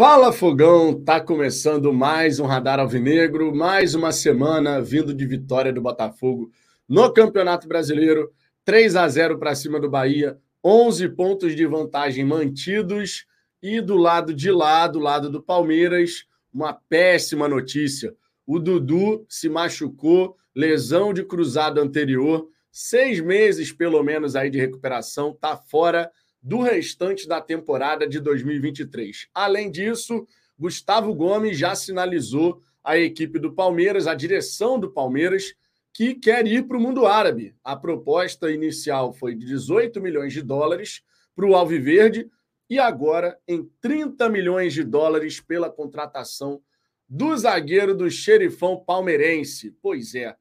Fala Fogão, tá começando mais um Radar Alvinegro, mais uma semana vindo de vitória do Botafogo no Campeonato Brasileiro, 3 a 0 para cima do Bahia, 11 pontos de vantagem mantidos. E do lado de lá, do lado do Palmeiras, uma péssima notícia. O Dudu se machucou, lesão de cruzado anterior, seis meses pelo menos aí de recuperação, tá fora do restante da temporada de 2023. Além disso, Gustavo Gomes já sinalizou a equipe do Palmeiras, a direção do Palmeiras, que quer ir para o mundo árabe. A proposta inicial foi de 18 milhões de dólares para o Alviverde e agora em 30 milhões de dólares pela contratação do zagueiro do xerifão palmeirense. Pois é,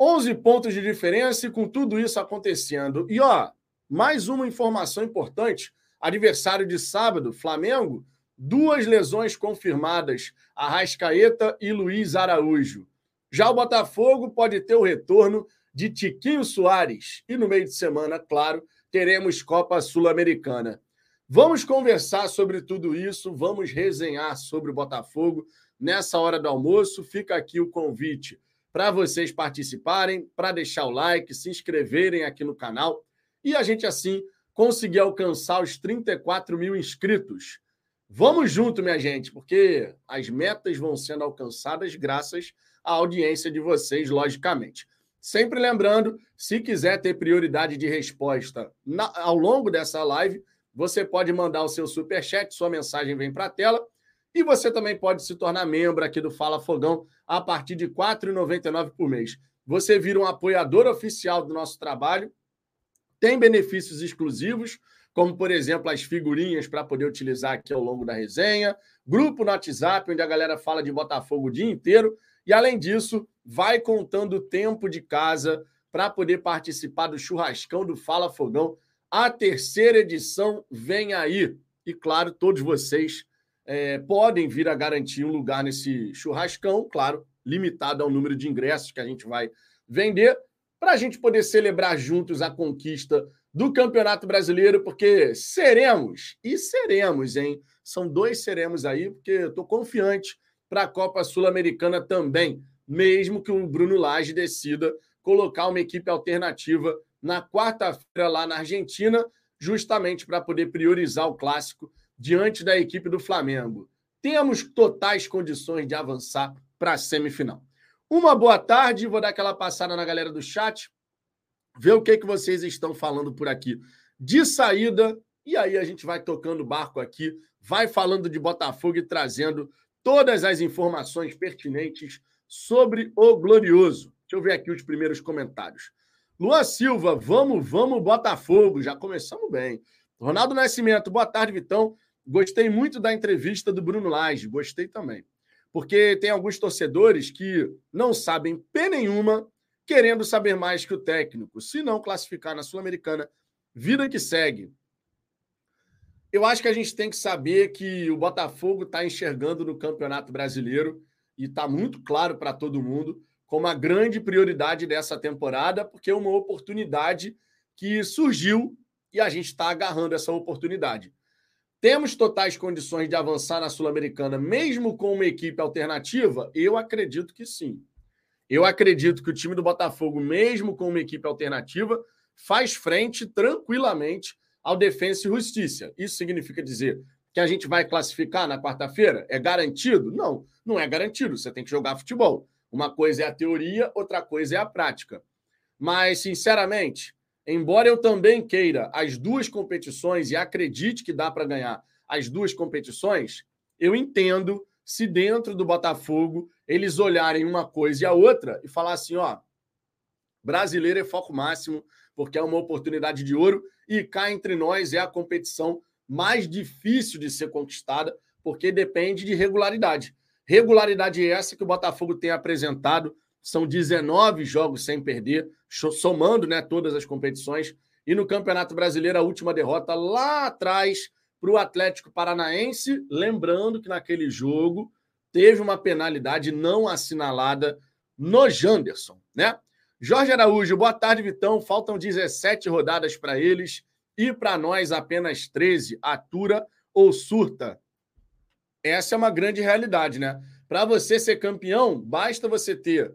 11 pontos de diferença e com tudo isso acontecendo. E ó, mais uma informação importante: adversário de sábado, Flamengo, duas lesões confirmadas, Arrascaeta e Luiz Araújo. Já o Botafogo pode ter o retorno de Tiquinho Soares. E no meio de semana, claro, teremos Copa Sul-Americana. Vamos conversar sobre tudo isso, vamos resenhar sobre o Botafogo nessa hora do almoço. Fica aqui o convite para vocês participarem, para deixar o like, se inscreverem aqui no canal e a gente, assim, conseguir alcançar os 34 mil inscritos. Vamos junto, minha gente, porque as metas vão sendo alcançadas graças à audiência de vocês, logicamente. Sempre lembrando, se quiser ter prioridade de resposta na, ao longo dessa live, você pode mandar o seu super chat, sua mensagem vem para a tela, e você também pode se tornar membro aqui do Fala Fogão a partir de R$ 4,99 por mês. Você vira um apoiador oficial do nosso trabalho tem benefícios exclusivos, como, por exemplo, as figurinhas para poder utilizar aqui ao longo da resenha, grupo no WhatsApp, onde a galera fala de Botafogo o dia inteiro, e, além disso, vai contando o tempo de casa para poder participar do churrascão do Fala Fogão. A terceira edição vem aí. E, claro, todos vocês é, podem vir a garantir um lugar nesse churrascão, claro, limitado ao número de ingressos que a gente vai vender para a gente poder celebrar juntos a conquista do Campeonato Brasileiro, porque seremos, e seremos, hein? São dois seremos aí, porque eu estou confiante para a Copa Sul-Americana também, mesmo que o Bruno Lage decida colocar uma equipe alternativa na quarta-feira lá na Argentina, justamente para poder priorizar o clássico diante da equipe do Flamengo. Temos totais condições de avançar para a semifinal. Uma boa tarde, vou dar aquela passada na galera do chat, ver o que, que vocês estão falando por aqui de saída, e aí a gente vai tocando o barco aqui, vai falando de Botafogo e trazendo todas as informações pertinentes sobre o Glorioso. Deixa eu ver aqui os primeiros comentários. Luan Silva, vamos, vamos, Botafogo. Já começamos bem. Ronaldo Nascimento, boa tarde, Vitão. Gostei muito da entrevista do Bruno Lage, gostei também porque tem alguns torcedores que não sabem P nenhuma, querendo saber mais que o técnico. Se não classificar na Sul-Americana, vida que segue. Eu acho que a gente tem que saber que o Botafogo está enxergando no Campeonato Brasileiro e está muito claro para todo mundo como a grande prioridade dessa temporada, porque é uma oportunidade que surgiu e a gente está agarrando essa oportunidade. Temos totais condições de avançar na Sul-Americana, mesmo com uma equipe alternativa? Eu acredito que sim. Eu acredito que o time do Botafogo, mesmo com uma equipe alternativa, faz frente tranquilamente ao Defensa e Justiça. Isso significa dizer que a gente vai classificar na quarta-feira? É garantido? Não, não é garantido. Você tem que jogar futebol. Uma coisa é a teoria, outra coisa é a prática. Mas, sinceramente, embora eu também queira as duas competições e acredite que dá para ganhar as duas competições, eu entendo se dentro do Botafogo eles olharem uma coisa e a outra e falar assim, ó, brasileiro é foco máximo, porque é uma oportunidade de ouro e cá entre nós é a competição mais difícil de ser conquistada, porque depende de regularidade. Regularidade essa que o Botafogo tem apresentado são 19 jogos sem perder, somando né, todas as competições. E no Campeonato Brasileiro, a última derrota lá atrás para o Atlético Paranaense. Lembrando que naquele jogo teve uma penalidade não assinalada no Janderson, né? Jorge Araújo, boa tarde, Vitão. Faltam 17 rodadas para eles e para nós apenas 13. Atura ou surta? Essa é uma grande realidade, né? Para você ser campeão, basta você ter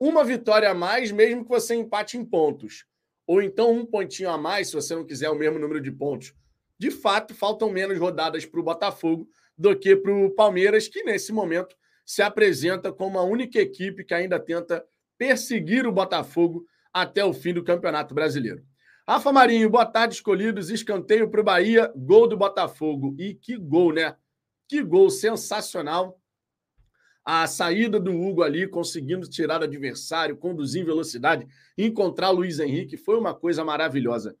uma vitória a mais, mesmo que você empate em pontos. Ou então um pontinho a mais, se você não quiser o mesmo número de pontos. De fato, faltam menos rodadas para o Botafogo do que para o Palmeiras, que nesse momento se apresenta como a única equipe que ainda tenta perseguir o Botafogo até o fim do Campeonato Brasileiro. Rafa Marinho, boa tarde, escolhidos. Escanteio para o Bahia, gol do Botafogo. E que gol, né? Que gol sensacional. A saída do Hugo ali, conseguindo tirar o adversário, conduzir em velocidade, encontrar Luiz Henrique, foi uma coisa maravilhosa.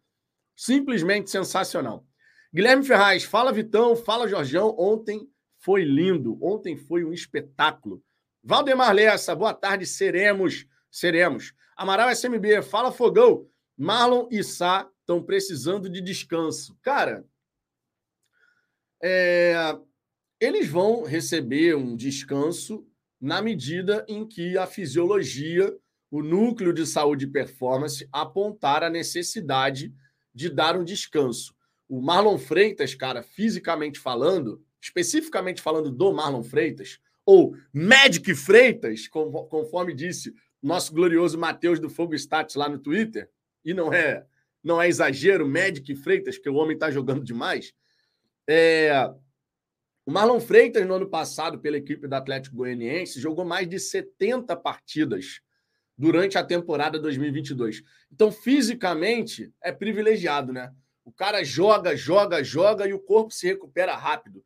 Simplesmente sensacional. Guilherme Ferraz, fala Vitão, fala Jorjão. Ontem foi lindo, ontem foi um espetáculo. Valdemar Lessa, boa tarde, seremos, seremos. Amaral SMB, fala Fogão. Marlon e Sá estão precisando de descanso. Cara, é, eles vão receber um descanso na medida em que a fisiologia, o núcleo de saúde e performance apontar a necessidade de dar um descanso. O Marlon Freitas, cara, fisicamente falando, especificamente falando do Marlon Freitas, ou Magic Freitas, conforme disse nosso glorioso Matheus do Fogo Stats lá no Twitter, e não é não é exagero, Magic Freitas, que o homem está jogando demais. É, o Marlon Freitas, no ano passado, pela equipe do Atlético Goianiense, jogou mais de 70 partidas durante a temporada 2022. Então, fisicamente, é privilegiado, né? O cara joga, joga, joga e o corpo se recupera rápido.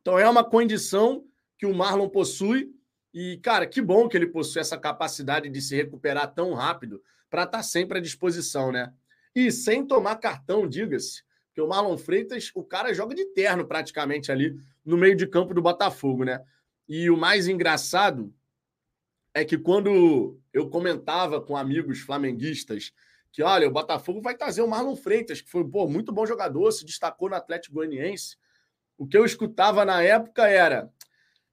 Então, é uma condição que o Marlon possui. E, cara, que bom que ele possui essa capacidade de se recuperar tão rápido para estar tá sempre à disposição, né? E sem tomar cartão, diga-se. Porque o Marlon Freitas, o cara joga de terno praticamente ali no meio de campo do Botafogo, né? E o mais engraçado é que quando eu comentava com amigos flamenguistas que, olha, o Botafogo vai trazer o Marlon Freitas, que foi pô, muito bom jogador, se destacou no Atlético Goianiense. O que eu escutava na época era: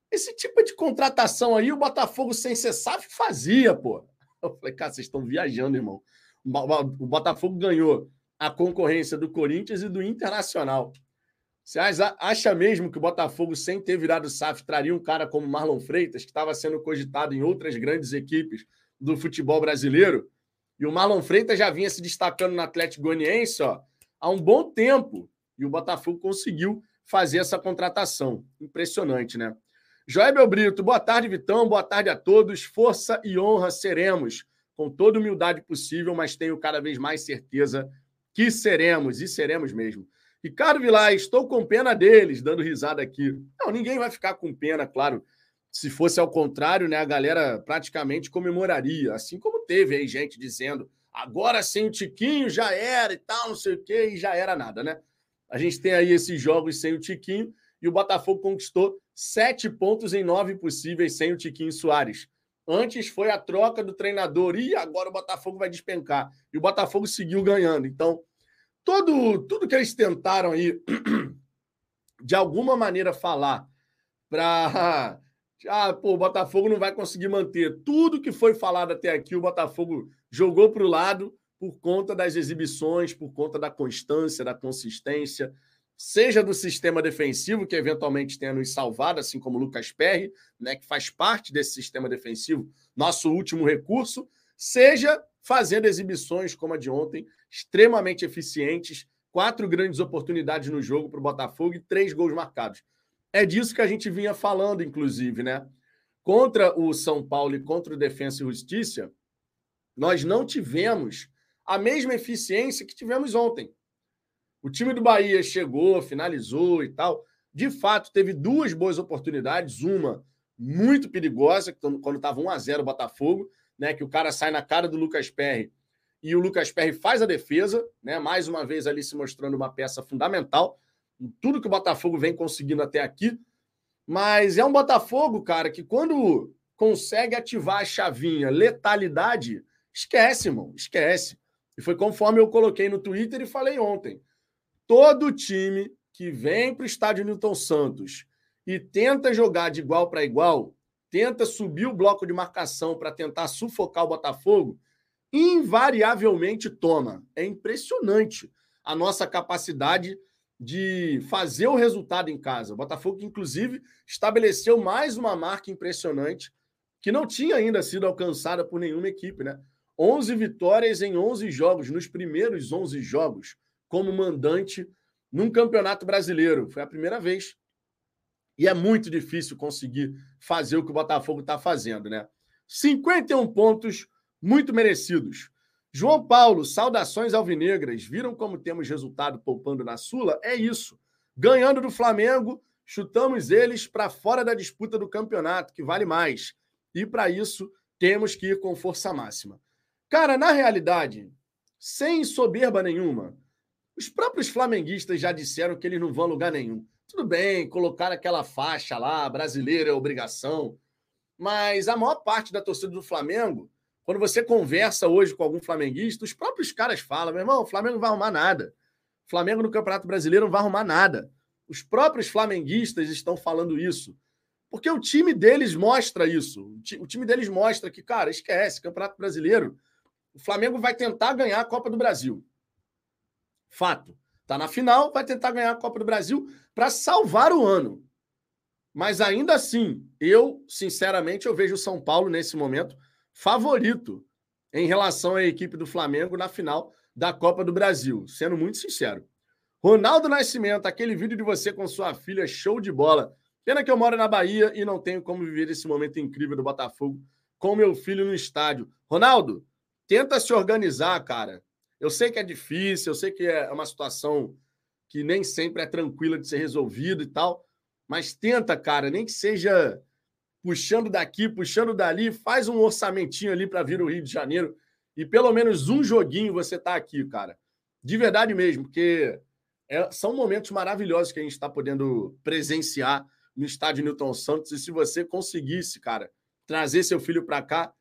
esse tipo de contratação aí, o Botafogo sem cessar fazia, pô. Eu falei, cara, vocês estão viajando, irmão. O Botafogo ganhou a concorrência do Corinthians e do Internacional. Você acha mesmo que o Botafogo, sem ter virado SAF, traria um cara como Marlon Freitas, que estava sendo cogitado em outras grandes equipes do futebol brasileiro? E o Marlon Freitas já vinha se destacando no Atlético Goianiense ó, há um bom tempo. E o Botafogo conseguiu fazer essa contratação. Impressionante, né? Joébel Brito, boa tarde, Vitão. Boa tarde a todos. Força e honra seremos, com toda humildade possível, mas tenho cada vez mais certeza que seremos, e seremos mesmo. Ricardo Vilar, estou com pena deles, dando risada aqui. Não, ninguém vai ficar com pena, claro. Se fosse ao contrário, né, a galera praticamente comemoraria, assim como teve aí gente dizendo agora sem o Tiquinho já era e tal, não sei o quê, e já era nada, né? A gente tem aí esses jogos sem o Tiquinho e o Botafogo conquistou sete pontos em nove possíveis sem o Tiquinho Soares. Antes foi a troca do treinador e agora o Botafogo vai despencar. E o Botafogo seguiu ganhando. Então, todo, tudo que eles tentaram aí, de alguma maneira, falar para. Ah, pô, o Botafogo não vai conseguir manter. Tudo que foi falado até aqui, o Botafogo jogou para o lado por conta das exibições, por conta da constância, da consistência seja do sistema defensivo, que eventualmente tenha nos salvado, assim como o Lucas Perry, né, que faz parte desse sistema defensivo, nosso último recurso, seja fazendo exibições como a de ontem, extremamente eficientes, quatro grandes oportunidades no jogo para o Botafogo e três gols marcados. É disso que a gente vinha falando, inclusive, né? Contra o São Paulo e contra o Defensa e Justiça, nós não tivemos a mesma eficiência que tivemos ontem. O time do Bahia chegou, finalizou e tal. De fato, teve duas boas oportunidades. Uma muito perigosa, quando estava 1 a 0 o Botafogo, né? Que o cara sai na cara do Lucas Perry e o Lucas Perry faz a defesa, né? Mais uma vez ali se mostrando uma peça fundamental em tudo que o Botafogo vem conseguindo até aqui. Mas é um Botafogo, cara, que quando consegue ativar a chavinha letalidade, esquece, irmão, esquece. E foi conforme eu coloquei no Twitter e falei ontem todo time que vem para o estádio Newton Santos e tenta jogar de igual para igual, tenta subir o bloco de marcação para tentar sufocar o Botafogo, invariavelmente toma. É impressionante a nossa capacidade de fazer o resultado em casa. O Botafogo, inclusive, estabeleceu mais uma marca impressionante que não tinha ainda sido alcançada por nenhuma equipe, né? 11 vitórias em 11 jogos, nos primeiros 11 jogos, como mandante num campeonato brasileiro. Foi a primeira vez. E é muito difícil conseguir fazer o que o Botafogo está fazendo, né? 51 pontos, muito merecidos. João Paulo, saudações alvinegras. Viram como temos resultado poupando na Sula? É isso. Ganhando do Flamengo, chutamos eles para fora da disputa do campeonato, que vale mais. E para isso, temos que ir com força máxima. Cara, na realidade, sem soberba nenhuma, os próprios flamenguistas já disseram que eles não vão a lugar nenhum. Tudo bem, colocar aquela faixa lá, brasileiro é obrigação. Mas a maior parte da torcida do Flamengo quando você conversa hoje com algum flamenguista, os próprios caras falam: meu irmão, o Flamengo não vai arrumar nada. O Flamengo no Campeonato Brasileiro não vai arrumar nada. Os próprios flamenguistas estão falando isso. Porque o time deles mostra isso. O time deles mostra que, cara, esquece, Campeonato Brasileiro. O Flamengo vai tentar ganhar a Copa do Brasil. Fato. Tá na final, vai tentar ganhar a Copa do Brasil para salvar o ano. Mas ainda assim, eu, sinceramente, eu vejo o São Paulo nesse momento favorito em relação à equipe do Flamengo na final da Copa do Brasil, sendo muito sincero. Ronaldo Nascimento, aquele vídeo de você com sua filha, show de bola. Pena que eu moro na Bahia e não tenho como viver esse momento incrível do Botafogo com meu filho no estádio. Ronaldo, tenta se organizar, cara. Eu sei que é difícil, eu sei que é uma situação que nem sempre é tranquila de ser resolvida e tal, mas tenta, cara, nem que seja puxando daqui, puxando dali, faz um orçamentinho ali para vir o Rio de Janeiro e pelo menos um joguinho você tá aqui, cara. De verdade mesmo, porque é, são momentos maravilhosos que a gente está podendo presenciar no estádio Newton Santos. E se você conseguisse, cara, trazer seu filho para cá,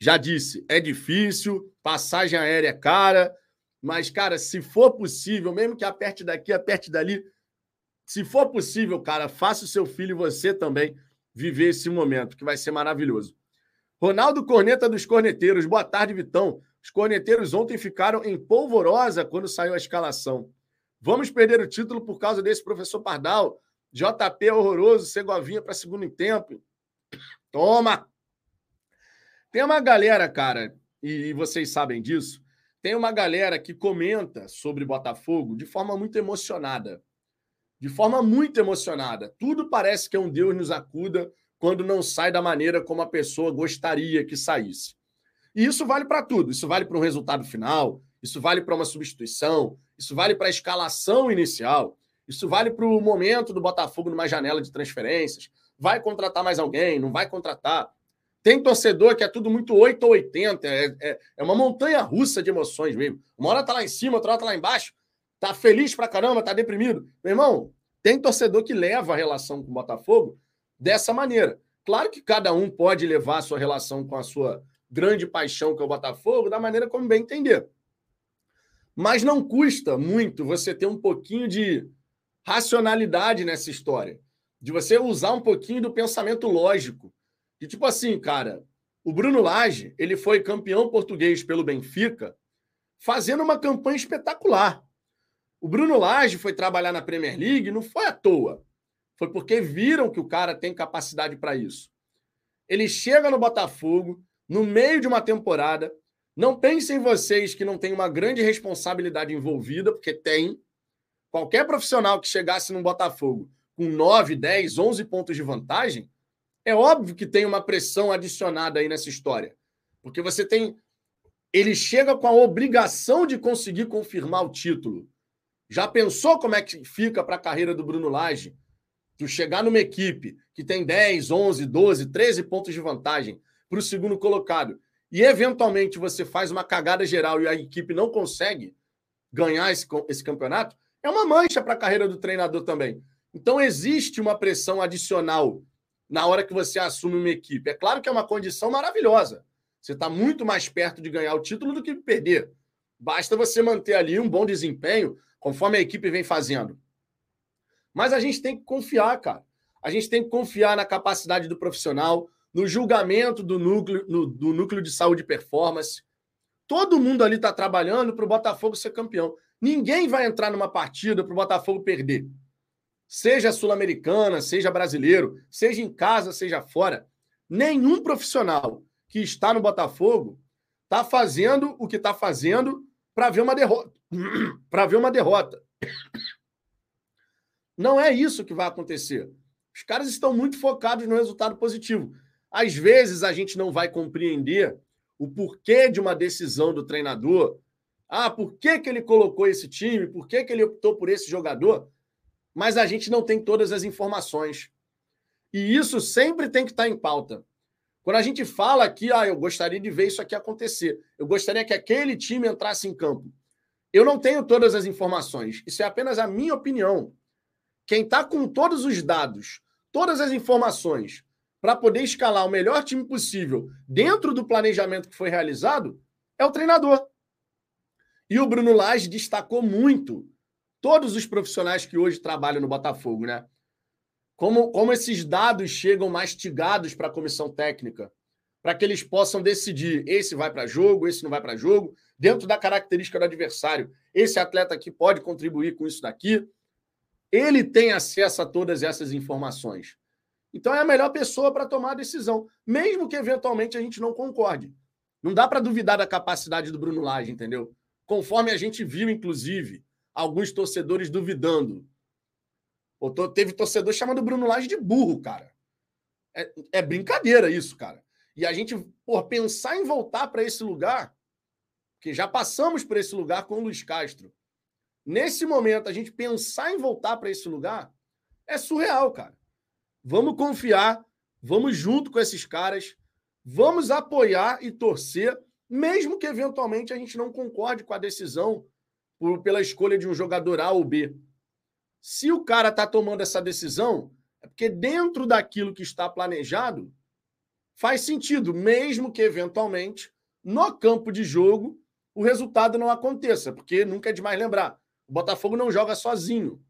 já disse, é difícil, passagem aérea é cara, mas, cara, se for possível, mesmo que aperte daqui, aperte dali, se for possível, cara, faça o seu filho e você também viver esse momento, que vai ser maravilhoso. Ronaldo Corneta dos Corneteiros, boa tarde, Vitão. Os corneteiros ontem ficaram em polvorosa quando saiu a escalação. Vamos perder o título por causa desse professor Pardal. JP é horroroso, Segovinha para segundo tempo. Toma! Tem uma galera, cara, e vocês sabem disso, tem uma galera que comenta sobre Botafogo de forma muito emocionada de forma muito emocionada. Tudo parece que é um Deus nos acuda quando não sai da maneira como a pessoa gostaria que saísse. E isso vale para tudo. Isso vale para um resultado final, isso vale para uma substituição, isso vale para a escalação inicial, isso vale para o momento do Botafogo numa janela de transferências. Vai contratar mais alguém, não vai contratar. Tem torcedor que é tudo muito 8 ou 80, é, é, é uma montanha russa de emoções mesmo. Uma hora tá lá em cima, outra hora tá lá embaixo. Tá feliz pra caramba, tá deprimido. Meu irmão, tem torcedor que leva a relação com o Botafogo dessa maneira. Claro que cada um pode levar a sua relação com a sua grande paixão, que é o Botafogo, da maneira como bem entender. Mas não custa muito você ter um pouquinho de racionalidade nessa história. De você usar um pouquinho do pensamento lógico. De tipo assim, cara, o Bruno Lage, ele foi campeão português pelo Benfica, fazendo uma campanha espetacular. O Bruno Lage foi trabalhar na Premier League, não foi à toa. Foi porque viram que o cara tem capacidade para isso. Ele chega no Botafogo, no meio de uma temporada. Não pensem vocês que não tem uma grande responsabilidade envolvida, porque tem. Qualquer profissional que chegasse no Botafogo com 9, 10, 11 pontos de vantagem, é óbvio que tem uma pressão adicionada aí nessa história. Porque você tem. Ele chega com a obrigação de conseguir confirmar o título. Já pensou como é que fica para a carreira do Bruno Lage? Tu chegar numa equipe que tem 10, 11, 12, 13 pontos de vantagem para o segundo colocado e eventualmente você faz uma cagada geral e a equipe não consegue ganhar esse, esse campeonato, é uma mancha para a carreira do treinador também. Então existe uma pressão adicional na hora que você assume uma equipe. É claro que é uma condição maravilhosa. Você está muito mais perto de ganhar o título do que perder. Basta você manter ali um bom desempenho, conforme a equipe vem fazendo. Mas a gente tem que confiar, cara. A gente tem que confiar na capacidade do profissional, no julgamento do núcleo, no, do núcleo de saúde e performance. Todo mundo ali está trabalhando para o Botafogo ser campeão. Ninguém vai entrar numa partida para o Botafogo perder. Seja sul-americana, seja brasileiro, seja em casa, seja fora. Nenhum profissional que está no Botafogo está fazendo o que está fazendo para ver uma derrota. para ver uma derrota. Não é isso que vai acontecer. Os caras estão muito focados no resultado positivo. Às vezes a gente não vai compreender o porquê de uma decisão do treinador. Ah, por que, que ele colocou esse time? Por que, que ele optou por esse jogador? Mas a gente não tem todas as informações. E isso sempre tem que estar em pauta. Quando a gente fala aqui, ah, eu gostaria de ver isso aqui acontecer, eu gostaria que aquele time entrasse em campo. Eu não tenho todas as informações. Isso é apenas a minha opinião. Quem está com todos os dados, todas as informações, para poder escalar o melhor time possível dentro do planejamento que foi realizado, é o treinador. E o Bruno Lage destacou muito todos os profissionais que hoje trabalham no Botafogo, né? Como, como esses dados chegam mastigados para a comissão técnica, para que eles possam decidir: esse vai para jogo, esse não vai para jogo, dentro da característica do adversário. Esse atleta aqui pode contribuir com isso daqui. Ele tem acesso a todas essas informações. Então é a melhor pessoa para tomar a decisão, mesmo que eventualmente a gente não concorde. Não dá para duvidar da capacidade do Bruno Lage, entendeu? Conforme a gente viu, inclusive, alguns torcedores duvidando. Teve torcedor chamando Bruno Lage de burro, cara. É, é brincadeira isso, cara. E a gente, por pensar em voltar para esse lugar, que já passamos por esse lugar com o Luiz Castro. Nesse momento, a gente pensar em voltar para esse lugar é surreal, cara. Vamos confiar, vamos junto com esses caras, vamos apoiar e torcer, mesmo que eventualmente a gente não concorde com a decisão por, pela escolha de um jogador A ou B. Se o cara está tomando essa decisão, é porque dentro daquilo que está planejado, faz sentido, mesmo que eventualmente no campo de jogo o resultado não aconteça, porque nunca é demais lembrar. O Botafogo não joga sozinho.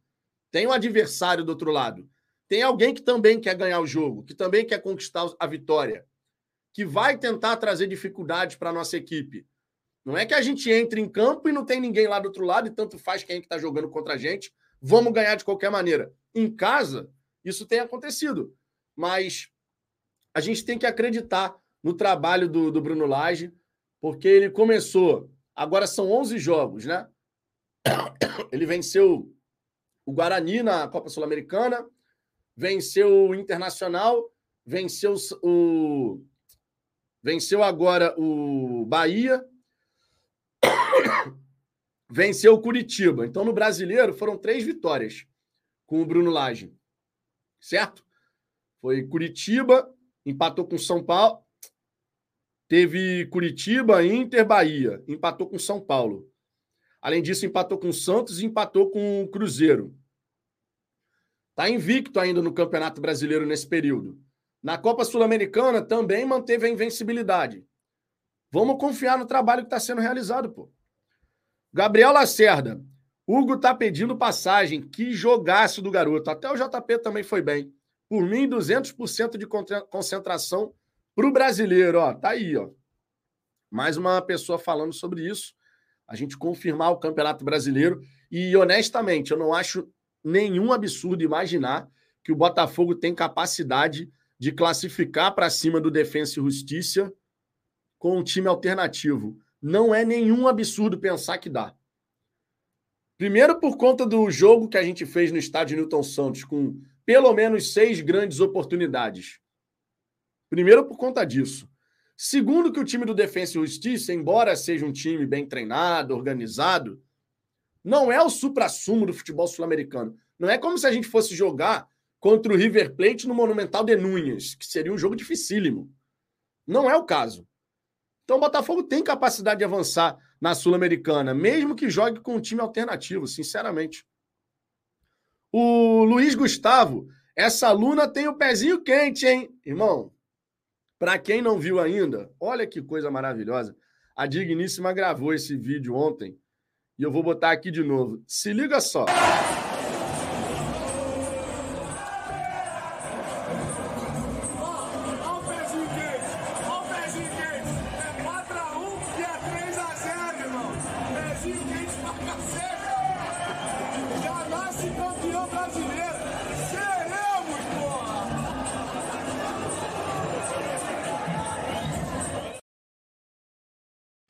Tem um adversário do outro lado. Tem alguém que também quer ganhar o jogo, que também quer conquistar a vitória, que vai tentar trazer dificuldades para a nossa equipe. Não é que a gente entre em campo e não tem ninguém lá do outro lado e tanto faz quem é que está jogando contra a gente. Vamos ganhar de qualquer maneira. Em casa, isso tem acontecido. Mas a gente tem que acreditar no trabalho do, do Bruno Lage, porque ele começou. Agora são 11 jogos, né? Ele venceu o Guarani na Copa Sul-Americana, venceu o Internacional, venceu o. Venceu agora o Bahia, venceu o Curitiba. Então, no brasileiro, foram três vitórias com o Bruno Lage. Certo? Foi Curitiba, empatou com São Paulo. Teve Curitiba, Inter, Bahia. Empatou com São Paulo. Além disso, empatou com Santos e empatou com o Cruzeiro. Está invicto ainda no Campeonato Brasileiro nesse período. Na Copa Sul-Americana também manteve a invencibilidade. Vamos confiar no trabalho que está sendo realizado, pô. Gabriel Lacerda. Hugo está pedindo passagem. Que jogaço do garoto. Até o JP também foi bem. Por mim, 200% de concentração para o brasileiro. Ó, tá aí, ó. Mais uma pessoa falando sobre isso. A gente confirmar o Campeonato Brasileiro. E, honestamente, eu não acho nenhum absurdo imaginar que o Botafogo tem capacidade de classificar para cima do Defensa e Justiça com um time alternativo. Não é nenhum absurdo pensar que dá. Primeiro, por conta do jogo que a gente fez no estádio Newton Santos, com pelo menos seis grandes oportunidades. Primeiro, por conta disso. Segundo, que o time do Defensa e Justiça, embora seja um time bem treinado, organizado, não é o supra-sumo do futebol sul-americano. Não é como se a gente fosse jogar contra o River Plate no Monumental de Núñez, que seria um jogo dificílimo. Não é o caso. Então o Botafogo tem capacidade de avançar na Sul-Americana, mesmo que jogue com um time alternativo, sinceramente. O Luiz Gustavo, essa aluna tem o pezinho quente, hein? Irmão, para quem não viu ainda, olha que coisa maravilhosa. A Digníssima gravou esse vídeo ontem e eu vou botar aqui de novo. Se liga só.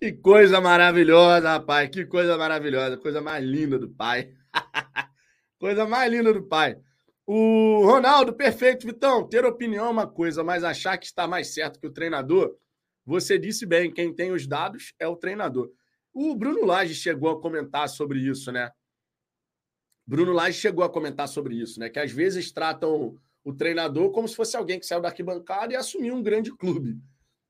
Que coisa maravilhosa, rapaz. Que coisa maravilhosa. Coisa mais linda do pai. coisa mais linda do pai. O Ronaldo, perfeito, Vitão. Ter opinião é uma coisa, mas achar que está mais certo que o treinador, você disse bem, quem tem os dados é o treinador. O Bruno Lage chegou a comentar sobre isso, né? Bruno Lage chegou a comentar sobre isso, né? Que às vezes tratam o treinador como se fosse alguém que saiu da arquibancada e assumiu um grande clube.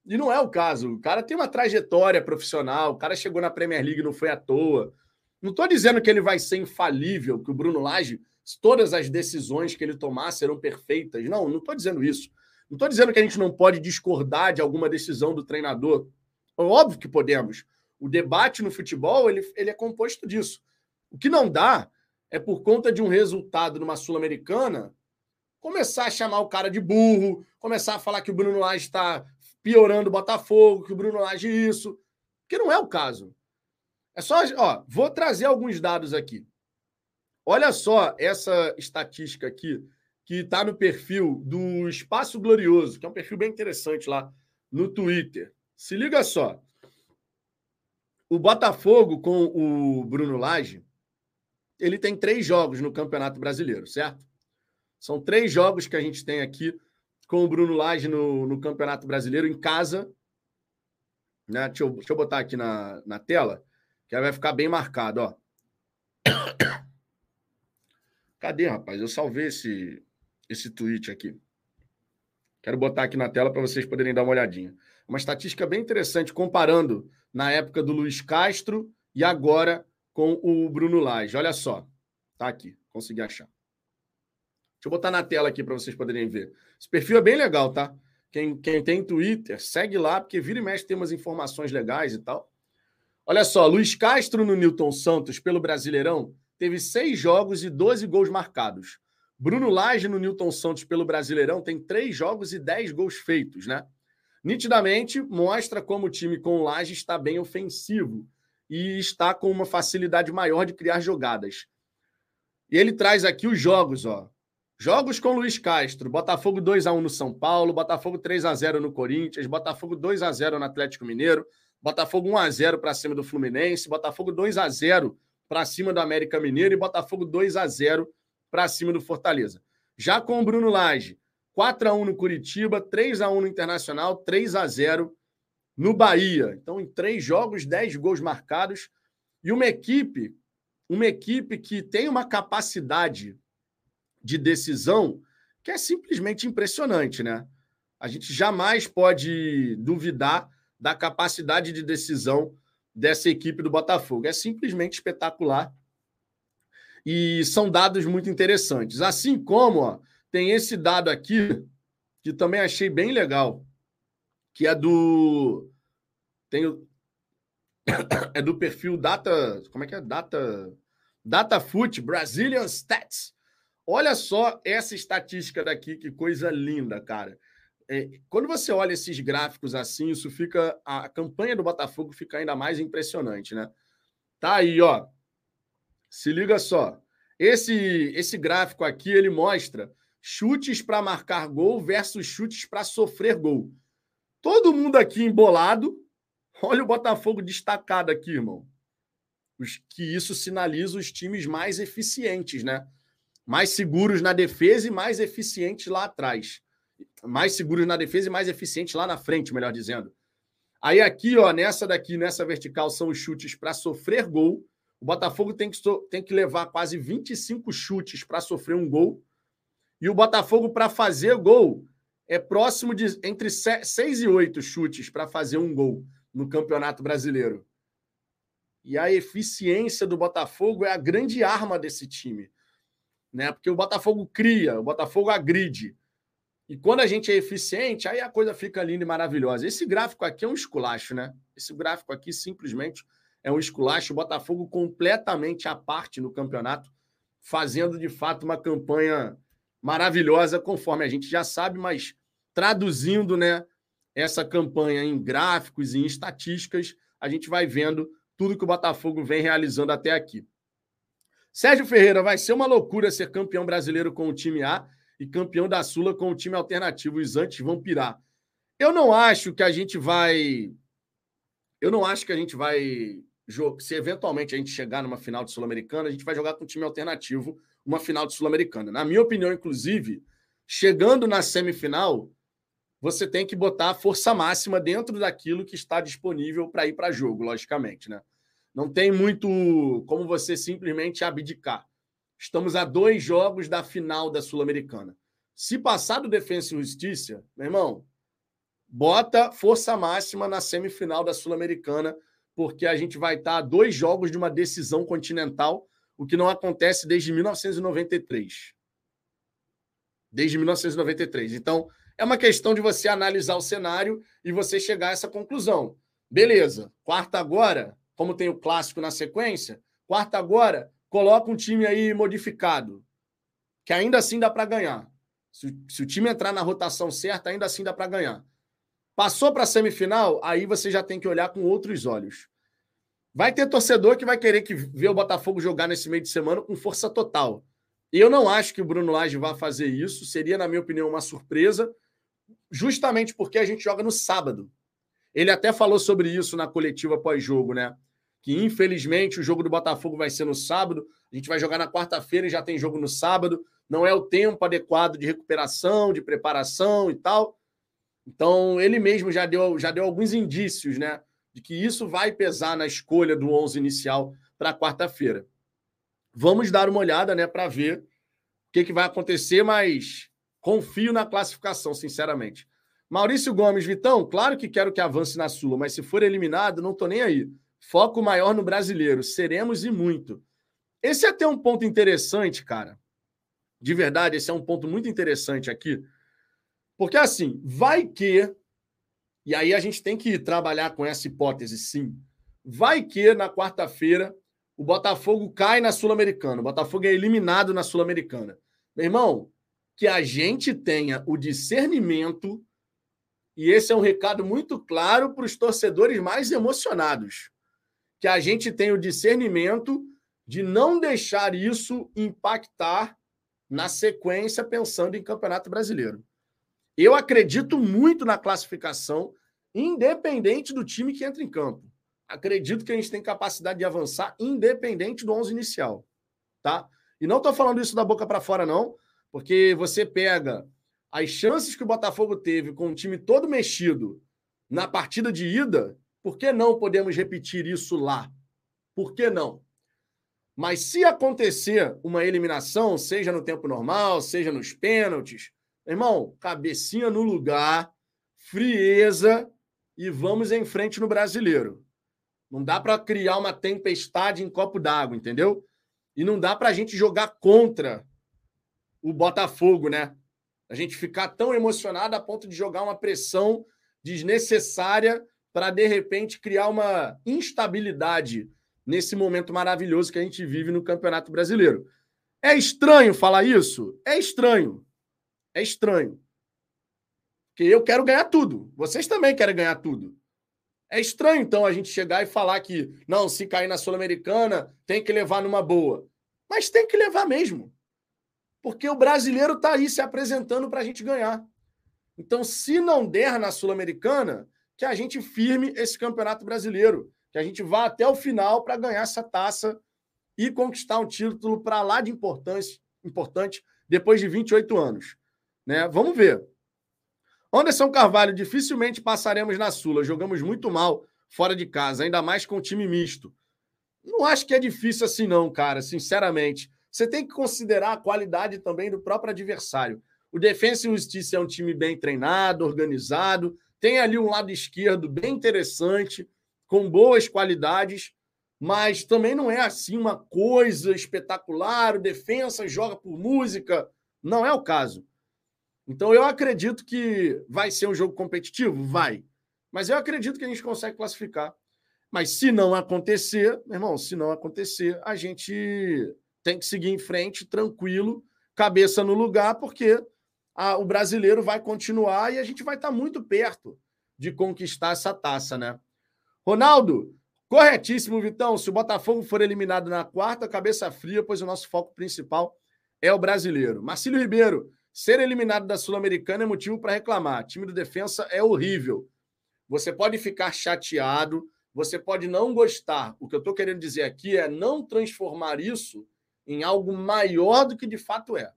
E não é o caso. O cara tem uma trajetória profissional, o cara chegou na Premier League não foi à toa. Não estou dizendo que ele vai ser infalível, que o Bruno Lage, todas as decisões que ele tomar serão perfeitas. Não, não estou dizendo isso. Não estou dizendo que a gente não pode discordar de alguma decisão do treinador. É óbvio que podemos. O debate no futebol ele, ele é composto disso. O que não dá é por conta de um resultado numa Sul-Americana começar a chamar o cara de burro, começar a falar que o Bruno Lage está piorando o Botafogo, que o Bruno Lage isso, que não é o caso. É só, ó, vou trazer alguns dados aqui. Olha só essa estatística aqui que está no perfil do Espaço Glorioso, que é um perfil bem interessante lá no Twitter. Se liga só. O Botafogo com o Bruno Lage, ele tem três jogos no Campeonato Brasileiro, certo? São três jogos que a gente tem aqui com o Bruno Lage no, no Campeonato Brasileiro em casa. Né? Deixa, eu, deixa eu botar aqui na, na tela, que aí vai ficar bem marcado. Ó. Cadê, rapaz? Eu salvei esse, esse tweet aqui. Quero botar aqui na tela para vocês poderem dar uma olhadinha. Uma estatística bem interessante, comparando na época do Luiz Castro e agora com o Bruno Lage. Olha só. Tá aqui. Consegui achar. Deixa eu botar na tela aqui para vocês poderem ver. Esse perfil é bem legal, tá? Quem, quem tem Twitter, segue lá, porque vira e mexe tem umas informações legais e tal. Olha só, Luiz Castro no Newton Santos pelo Brasileirão teve seis jogos e 12 gols marcados. Bruno Lage no Newton Santos pelo Brasileirão tem três jogos e dez gols feitos, né? Nitidamente mostra como o time com o Lage está bem ofensivo e está com uma facilidade maior de criar jogadas. E ele traz aqui os jogos, ó. Jogos com Luiz Castro, Botafogo 2 x 1 no São Paulo, Botafogo 3 x 0 no Corinthians, Botafogo 2 x 0 no Atlético Mineiro, Botafogo 1 x 0 para cima do Fluminense, Botafogo 2 x 0 para cima do América Mineiro e Botafogo 2 x 0 para cima do Fortaleza. Já com o Bruno Lage, 4 x 1 no Curitiba, 3 x 1 no Internacional, 3 x 0 no Bahia. Então, em três jogos, 10 gols marcados e uma equipe, uma equipe que tem uma capacidade de decisão que é simplesmente impressionante, né? A gente jamais pode duvidar da capacidade de decisão dessa equipe do Botafogo. É simplesmente espetacular. E são dados muito interessantes. Assim como ó, tem esse dado aqui, que também achei bem legal, que é do. Tem o, é do perfil Data. Como é que é? Data. DataFoot Brazilian Stats. Olha só essa estatística daqui, que coisa linda, cara. É, quando você olha esses gráficos assim, isso fica. A campanha do Botafogo fica ainda mais impressionante, né? Tá aí, ó. Se liga só. Esse, esse gráfico aqui ele mostra chutes para marcar gol versus chutes para sofrer gol. Todo mundo aqui embolado. Olha o Botafogo destacado aqui, irmão. Os, que isso sinaliza os times mais eficientes, né? Mais seguros na defesa e mais eficientes lá atrás. Mais seguros na defesa e mais eficientes lá na frente, melhor dizendo. Aí aqui, ó, nessa daqui, nessa vertical, são os chutes para sofrer gol. O Botafogo tem que, tem que levar quase 25 chutes para sofrer um gol. E o Botafogo, para fazer gol, é próximo de entre 6 e 8 chutes para fazer um gol no Campeonato Brasileiro. E a eficiência do Botafogo é a grande arma desse time né? Porque o Botafogo cria, o Botafogo agride. E quando a gente é eficiente, aí a coisa fica linda e maravilhosa. Esse gráfico aqui é um esculacho, né? Esse gráfico aqui simplesmente é um esculacho. O Botafogo completamente à parte no campeonato, fazendo de fato uma campanha maravilhosa, conforme a gente já sabe, mas traduzindo, né, essa campanha em gráficos e em estatísticas, a gente vai vendo tudo que o Botafogo vem realizando até aqui. Sérgio Ferreira, vai ser uma loucura ser campeão brasileiro com o time A e campeão da Sula com o time alternativo. Os antes vão pirar. Eu não acho que a gente vai eu não acho que a gente vai. Se eventualmente a gente chegar numa final de Sul-Americana, a gente vai jogar com um time alternativo uma final de Sul-Americana. Na minha opinião, inclusive, chegando na semifinal, você tem que botar a força máxima dentro daquilo que está disponível para ir para jogo, logicamente, né? Não tem muito como você simplesmente abdicar. Estamos a dois jogos da final da Sul-Americana. Se passar do Defensa e Justiça, meu irmão, bota força máxima na semifinal da Sul-Americana, porque a gente vai estar a dois jogos de uma decisão continental, o que não acontece desde 1993. Desde 1993. Então, é uma questão de você analisar o cenário e você chegar a essa conclusão. Beleza, quarta agora, como tem o clássico na sequência, quarta agora, coloca um time aí modificado, que ainda assim dá para ganhar. Se, se, o time entrar na rotação certa, ainda assim dá para ganhar. Passou para a semifinal, aí você já tem que olhar com outros olhos. Vai ter torcedor que vai querer que ver o Botafogo jogar nesse meio de semana com força total. E eu não acho que o Bruno Lage vá fazer isso. Seria, na minha opinião, uma surpresa justamente porque a gente joga no sábado. Ele até falou sobre isso na coletiva pós-jogo, né? Que infelizmente o jogo do Botafogo vai ser no sábado, a gente vai jogar na quarta-feira e já tem jogo no sábado, não é o tempo adequado de recuperação, de preparação e tal. Então, ele mesmo já deu, já deu alguns indícios, né? De que isso vai pesar na escolha do 11 inicial para quarta-feira. Vamos dar uma olhada, né, para ver o que, que vai acontecer, mas Confio na classificação, sinceramente. Maurício Gomes, Vitão, claro que quero que avance na Sula, mas se for eliminado, não estou nem aí. Foco maior no brasileiro. Seremos e muito. Esse é até um ponto interessante, cara. De verdade, esse é um ponto muito interessante aqui. Porque assim, vai que. E aí a gente tem que trabalhar com essa hipótese, sim. Vai que na quarta-feira o Botafogo cai na Sul-Americana. O Botafogo é eliminado na Sul-Americana. Meu irmão, que a gente tenha o discernimento, e esse é um recado muito claro para os torcedores mais emocionados, que a gente tenha o discernimento de não deixar isso impactar na sequência pensando em Campeonato Brasileiro. Eu acredito muito na classificação, independente do time que entra em campo. Acredito que a gente tem capacidade de avançar independente do 11 inicial, tá? E não estou falando isso da boca para fora não, porque você pega as chances que o Botafogo teve com o time todo mexido na partida de ida, por que não podemos repetir isso lá? Por que não? Mas se acontecer uma eliminação, seja no tempo normal, seja nos pênaltis, irmão, cabecinha no lugar, frieza e vamos em frente no brasileiro. Não dá para criar uma tempestade em copo d'água, entendeu? E não dá para a gente jogar contra o Botafogo, né? A gente ficar tão emocionado a ponto de jogar uma pressão desnecessária para, de repente, criar uma instabilidade nesse momento maravilhoso que a gente vive no Campeonato Brasileiro. É estranho falar isso? É estranho. É estranho. Porque eu quero ganhar tudo. Vocês também querem ganhar tudo. É estranho, então, a gente chegar e falar que, não, se cair na Sul-Americana, tem que levar numa boa. Mas tem que levar mesmo. Porque o brasileiro está aí se apresentando para a gente ganhar. Então, se não der na Sul-Americana, que a gente firme esse campeonato brasileiro, que a gente vá até o final para ganhar essa taça e conquistar um título para lá de importante, importante depois de 28 anos. Né? Vamos ver. Anderson Carvalho, dificilmente passaremos na Sula. Jogamos muito mal fora de casa, ainda mais com o time misto. Não acho que é difícil assim, não, cara, sinceramente. Você tem que considerar a qualidade também do próprio adversário. O Defensa e Justiça é um time bem treinado, organizado, tem ali um lado esquerdo bem interessante, com boas qualidades, mas também não é assim uma coisa espetacular. O defensa joga por música. Não é o caso. Então eu acredito que vai ser um jogo competitivo? Vai. Mas eu acredito que a gente consegue classificar. Mas se não acontecer, meu irmão, se não acontecer, a gente tem que seguir em frente, tranquilo, cabeça no lugar, porque a, o brasileiro vai continuar e a gente vai estar muito perto de conquistar essa taça, né? Ronaldo, corretíssimo, Vitão. Se o Botafogo for eliminado na quarta, cabeça fria, pois o nosso foco principal é o brasileiro. Marcílio Ribeiro, ser eliminado da Sul-Americana é motivo para reclamar. Time do defensa é horrível. Você pode ficar chateado, Você pode não gostar. O que eu estou querendo dizer aqui é não transformar isso em algo maior do que de fato é.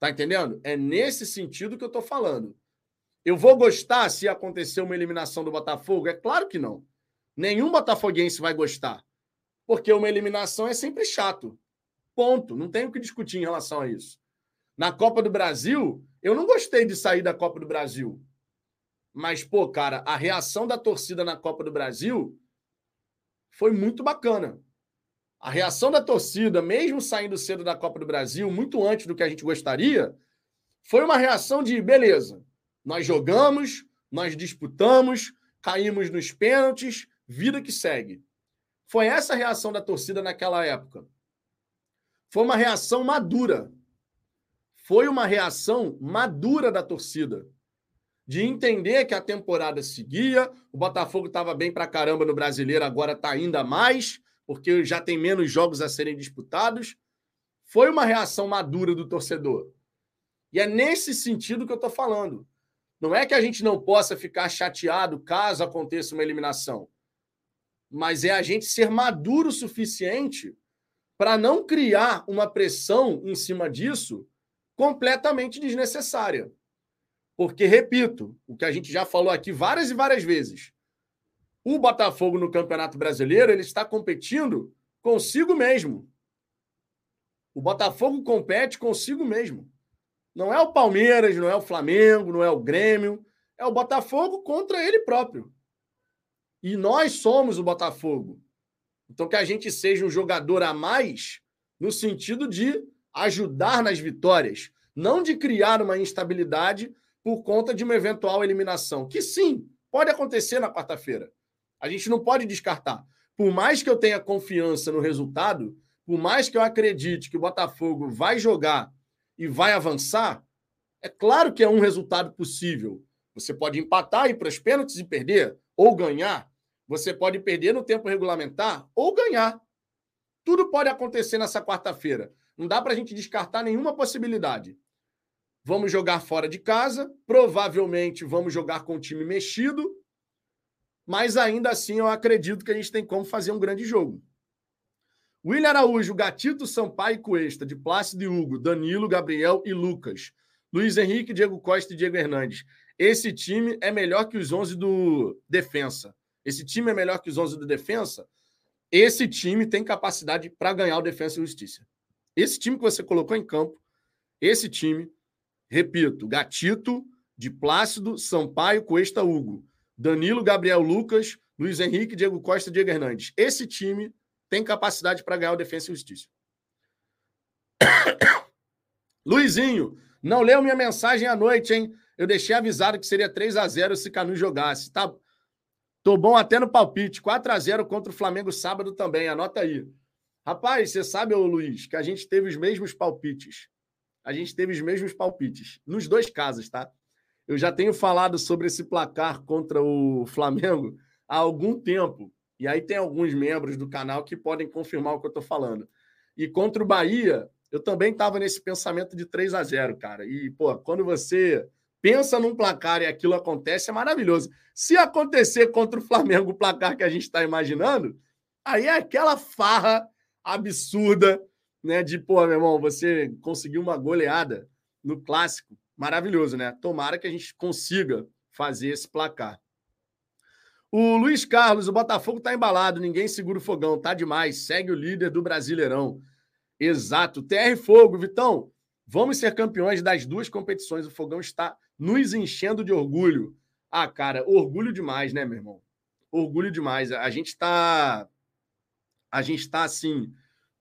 Tá entendendo? É nesse sentido que eu estou falando. Eu vou gostar se acontecer uma eliminação do Botafogo? É claro que não. Nenhum botafoguense vai gostar. Porque uma eliminação é sempre chato. Ponto. Não tem o que discutir em relação a isso. Na Copa do Brasil, eu não gostei de sair da Copa do Brasil. Mas, pô, cara, a reação da torcida na Copa do Brasil foi muito bacana. A reação da torcida, mesmo saindo cedo da Copa do Brasil, muito antes do que a gente gostaria, foi uma reação de beleza. Nós jogamos, nós disputamos, caímos nos pênaltis, vida que segue. Foi essa a reação da torcida naquela época. Foi uma reação madura. Foi uma reação madura da torcida. De entender que a temporada seguia, o Botafogo estava bem pra caramba no brasileiro, agora está ainda mais, porque já tem menos jogos a serem disputados. Foi uma reação madura do torcedor. E é nesse sentido que eu estou falando. Não é que a gente não possa ficar chateado caso aconteça uma eliminação, mas é a gente ser maduro o suficiente para não criar uma pressão em cima disso completamente desnecessária. Porque, repito, o que a gente já falou aqui várias e várias vezes, o Botafogo no Campeonato Brasileiro ele está competindo consigo mesmo. O Botafogo compete consigo mesmo. Não é o Palmeiras, não é o Flamengo, não é o Grêmio. É o Botafogo contra ele próprio. E nós somos o Botafogo. Então, que a gente seja um jogador a mais no sentido de ajudar nas vitórias, não de criar uma instabilidade por conta de uma eventual eliminação. Que sim, pode acontecer na quarta-feira. A gente não pode descartar. Por mais que eu tenha confiança no resultado, por mais que eu acredite que o Botafogo vai jogar e vai avançar, é claro que é um resultado possível. Você pode empatar, ir para os pênaltis e perder, ou ganhar. Você pode perder no tempo regulamentar ou ganhar. Tudo pode acontecer nessa quarta-feira. Não dá para a gente descartar nenhuma possibilidade. Vamos jogar fora de casa, provavelmente vamos jogar com o time mexido, mas ainda assim eu acredito que a gente tem como fazer um grande jogo. William Araújo, Gatito, Sampaio e Cuesta, de Plácido e Hugo, Danilo, Gabriel e Lucas. Luiz Henrique, Diego Costa e Diego Hernandes. Esse time é melhor que os 11 do Defensa. Esse time é melhor que os 11 do Defensa. Esse time tem capacidade para ganhar o Defensa e Justiça. Esse time que você colocou em campo, esse time, repito, Gatito, de Plácido, Sampaio, Cuesta, Hugo. Danilo, Gabriel, Lucas, Luiz Henrique, Diego Costa Diego Hernandes. Esse time tem capacidade para ganhar o Defensa e Justiça. Luizinho, não leu minha mensagem à noite, hein? Eu deixei avisado que seria 3 a 0 se Canu jogasse. Tá... Tô bom até no palpite. 4 a 0 contra o Flamengo sábado também. Anota aí. Rapaz, você sabe, ô Luiz, que a gente teve os mesmos palpites. A gente teve os mesmos palpites. Nos dois casos, tá? Eu já tenho falado sobre esse placar contra o Flamengo há algum tempo. E aí tem alguns membros do canal que podem confirmar o que eu estou falando. E contra o Bahia, eu também estava nesse pensamento de 3 a 0 cara. E, pô, quando você pensa num placar e aquilo acontece, é maravilhoso. Se acontecer contra o Flamengo o placar que a gente está imaginando, aí é aquela farra absurda, né? De, pô, meu irmão, você conseguiu uma goleada no clássico. Maravilhoso, né? Tomara que a gente consiga fazer esse placar. O Luiz Carlos, o Botafogo tá embalado, ninguém segura o fogão, tá demais. Segue o líder do Brasileirão. Exato. TR Fogo, Vitão. Vamos ser campeões das duas competições. O fogão está nos enchendo de orgulho. Ah, cara, orgulho demais, né, meu irmão? Orgulho demais. A gente está a gente está assim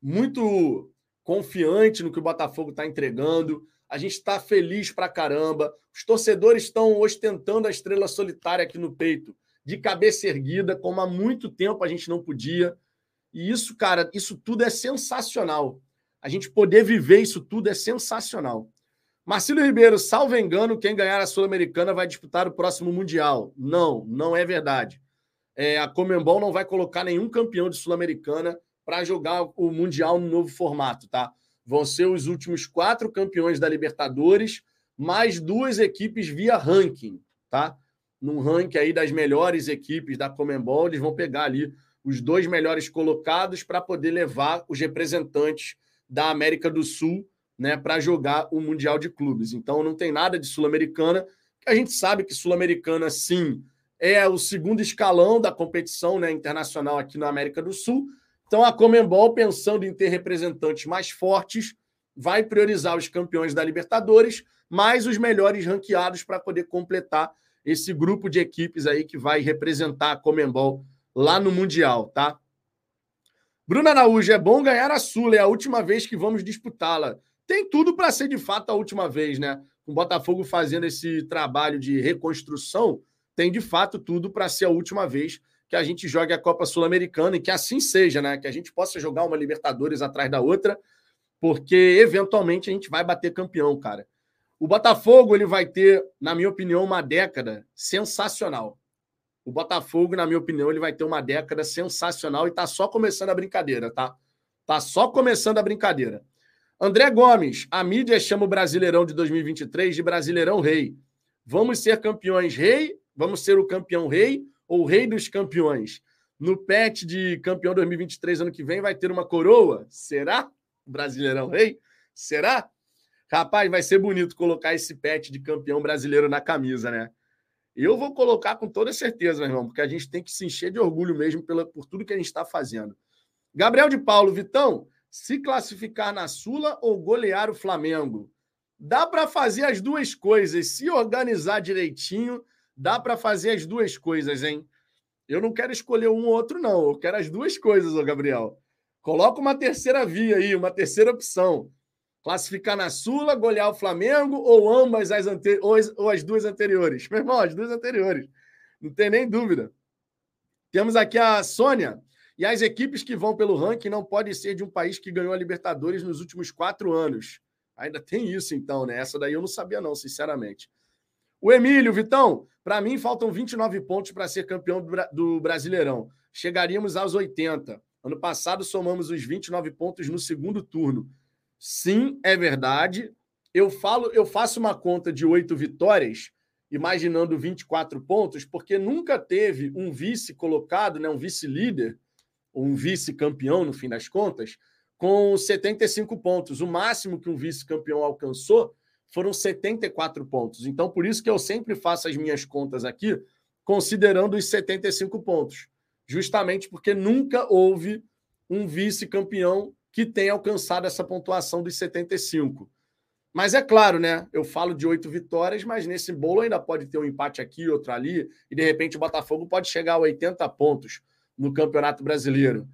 muito confiante no que o Botafogo está entregando. A gente está feliz pra caramba. Os torcedores estão ostentando a estrela solitária aqui no peito de cabeça erguida, como há muito tempo a gente não podia. E isso, cara, isso tudo é sensacional. A gente poder viver isso tudo é sensacional. Marcelo Ribeiro, salvo engano, quem ganhar a Sul-Americana vai disputar o próximo Mundial. Não, não é verdade. É, a Comembol não vai colocar nenhum campeão de Sul-Americana para jogar o Mundial no novo formato, tá? Vão ser os últimos quatro campeões da Libertadores, mais duas equipes via ranking, tá? num ranking aí das melhores equipes da Comembol, eles vão pegar ali os dois melhores colocados para poder levar os representantes da América do Sul né, para jogar o Mundial de Clubes. Então não tem nada de Sul-Americana, a gente sabe que Sul-Americana, sim, é o segundo escalão da competição né, internacional aqui na América do Sul. Então a Comembol, pensando em ter representantes mais fortes, vai priorizar os campeões da Libertadores, mais os melhores ranqueados para poder completar esse grupo de equipes aí que vai representar a Comembol lá no Mundial, tá? Bruna Araújo, é bom ganhar a Sula, é a última vez que vamos disputá-la. Tem tudo para ser de fato a última vez, né? Com o Botafogo fazendo esse trabalho de reconstrução, tem de fato tudo para ser a última vez que a gente jogue a Copa Sul-Americana e que assim seja, né? Que a gente possa jogar uma Libertadores atrás da outra, porque eventualmente a gente vai bater campeão, cara. O Botafogo ele vai ter, na minha opinião, uma década sensacional. O Botafogo, na minha opinião, ele vai ter uma década sensacional e tá só começando a brincadeira, tá? Tá só começando a brincadeira. André Gomes, a mídia chama o Brasileirão de 2023 de Brasileirão Rei. Vamos ser campeões rei? Vamos ser o campeão rei ou rei dos campeões? No pet de campeão 2023 ano que vem vai ter uma coroa? Será? Brasileirão Rei? Será? Rapaz, vai ser bonito colocar esse pet de campeão brasileiro na camisa, né? Eu vou colocar com toda certeza, meu irmão, porque a gente tem que se encher de orgulho mesmo pela, por tudo que a gente está fazendo. Gabriel de Paulo, Vitão, se classificar na Sula ou golear o Flamengo? Dá para fazer as duas coisas. Se organizar direitinho, dá para fazer as duas coisas, hein? Eu não quero escolher um ou outro, não. Eu quero as duas coisas, ô Gabriel. Coloca uma terceira via aí, uma terceira opção. Classificar na Sula, golear o Flamengo ou ambas as, ante... ou as, ou as duas anteriores? Meu irmão, as duas anteriores. Não tem nem dúvida. Temos aqui a Sônia. E as equipes que vão pelo ranking não podem ser de um país que ganhou a Libertadores nos últimos quatro anos. Ainda tem isso, então, né? Essa daí eu não sabia, não, sinceramente. O Emílio, Vitão, para mim faltam 29 pontos para ser campeão do Brasileirão. Chegaríamos aos 80. Ano passado somamos os 29 pontos no segundo turno. Sim, é verdade. Eu falo, eu faço uma conta de oito vitórias, imaginando 24 pontos, porque nunca teve um vice colocado, né, um vice-líder, um vice-campeão, no fim das contas, com 75 pontos. O máximo que um vice-campeão alcançou foram 74 pontos. Então, por isso que eu sempre faço as minhas contas aqui, considerando os 75 pontos. Justamente porque nunca houve um vice-campeão que tem alcançado essa pontuação dos 75. Mas é claro, né? Eu falo de oito vitórias, mas nesse bolo ainda pode ter um empate aqui, outro ali, e de repente o Botafogo pode chegar a 80 pontos no Campeonato Brasileiro.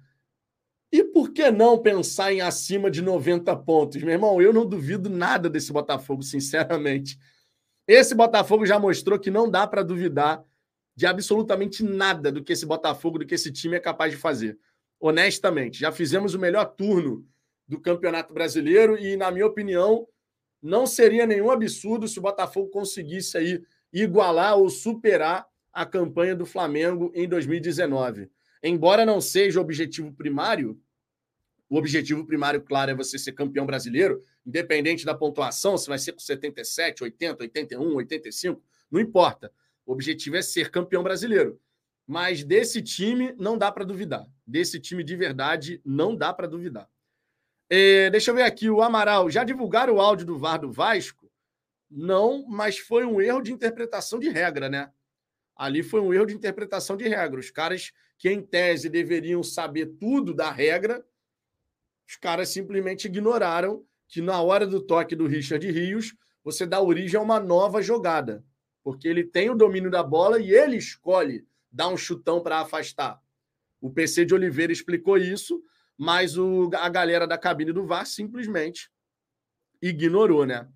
E por que não pensar em acima de 90 pontos? Meu irmão, eu não duvido nada desse Botafogo, sinceramente. Esse Botafogo já mostrou que não dá para duvidar de absolutamente nada do que esse Botafogo, do que esse time é capaz de fazer honestamente. Já fizemos o melhor turno do Campeonato Brasileiro e, na minha opinião, não seria nenhum absurdo se o Botafogo conseguisse aí igualar ou superar a campanha do Flamengo em 2019. Embora não seja o objetivo primário, o objetivo primário, claro, é você ser campeão brasileiro, independente da pontuação, se vai ser com 77, 80, 81, 85, não importa. O objetivo é ser campeão brasileiro. Mas desse time não dá para duvidar. Desse time de verdade não dá para duvidar. É, deixa eu ver aqui, o Amaral. Já divulgaram o áudio do VAR do Vasco? Não, mas foi um erro de interpretação de regra, né? Ali foi um erro de interpretação de regra. Os caras que, em tese, deveriam saber tudo da regra, os caras simplesmente ignoraram que na hora do toque do Richard Rios, você dá origem a uma nova jogada. Porque ele tem o domínio da bola e ele escolhe dar um chutão para afastar. O PC de Oliveira explicou isso, mas o, a galera da cabine do VAR simplesmente ignorou, né?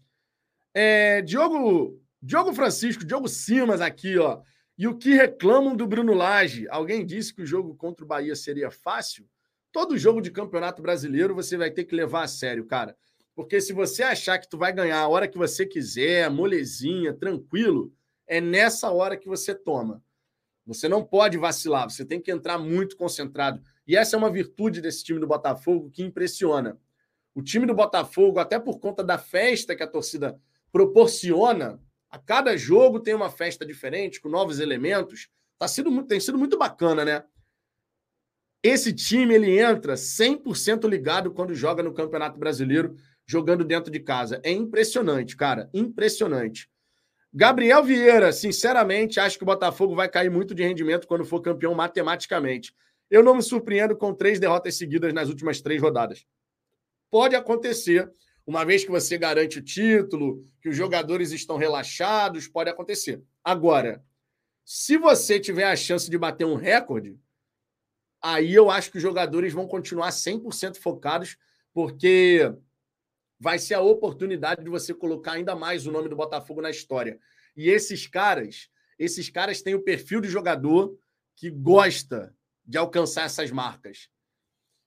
É, Diogo, Diogo Francisco, Diogo Simas aqui, ó. E o que reclamam do Bruno Lage? Alguém disse que o jogo contra o Bahia seria fácil? Todo jogo de campeonato brasileiro você vai ter que levar a sério, cara. Porque se você achar que tu vai ganhar a hora que você quiser, molezinha, tranquilo, é nessa hora que você toma. Você não pode vacilar, você tem que entrar muito concentrado. E essa é uma virtude desse time do Botafogo que impressiona. O time do Botafogo, até por conta da festa que a torcida proporciona, A cada jogo tem uma festa diferente, com novos elementos. Tá sido, tem sido muito bacana, né? Esse time ele entra 100% ligado quando joga no Campeonato Brasileiro, jogando dentro de casa. É impressionante, cara, impressionante. Gabriel Vieira, sinceramente, acho que o Botafogo vai cair muito de rendimento quando for campeão matematicamente. Eu não me surpreendo com três derrotas seguidas nas últimas três rodadas. Pode acontecer, uma vez que você garante o título, que os jogadores estão relaxados, pode acontecer. Agora, se você tiver a chance de bater um recorde, aí eu acho que os jogadores vão continuar 100% focados, porque vai ser a oportunidade de você colocar ainda mais o nome do Botafogo na história. E esses caras, esses caras têm o perfil de jogador que gosta de alcançar essas marcas.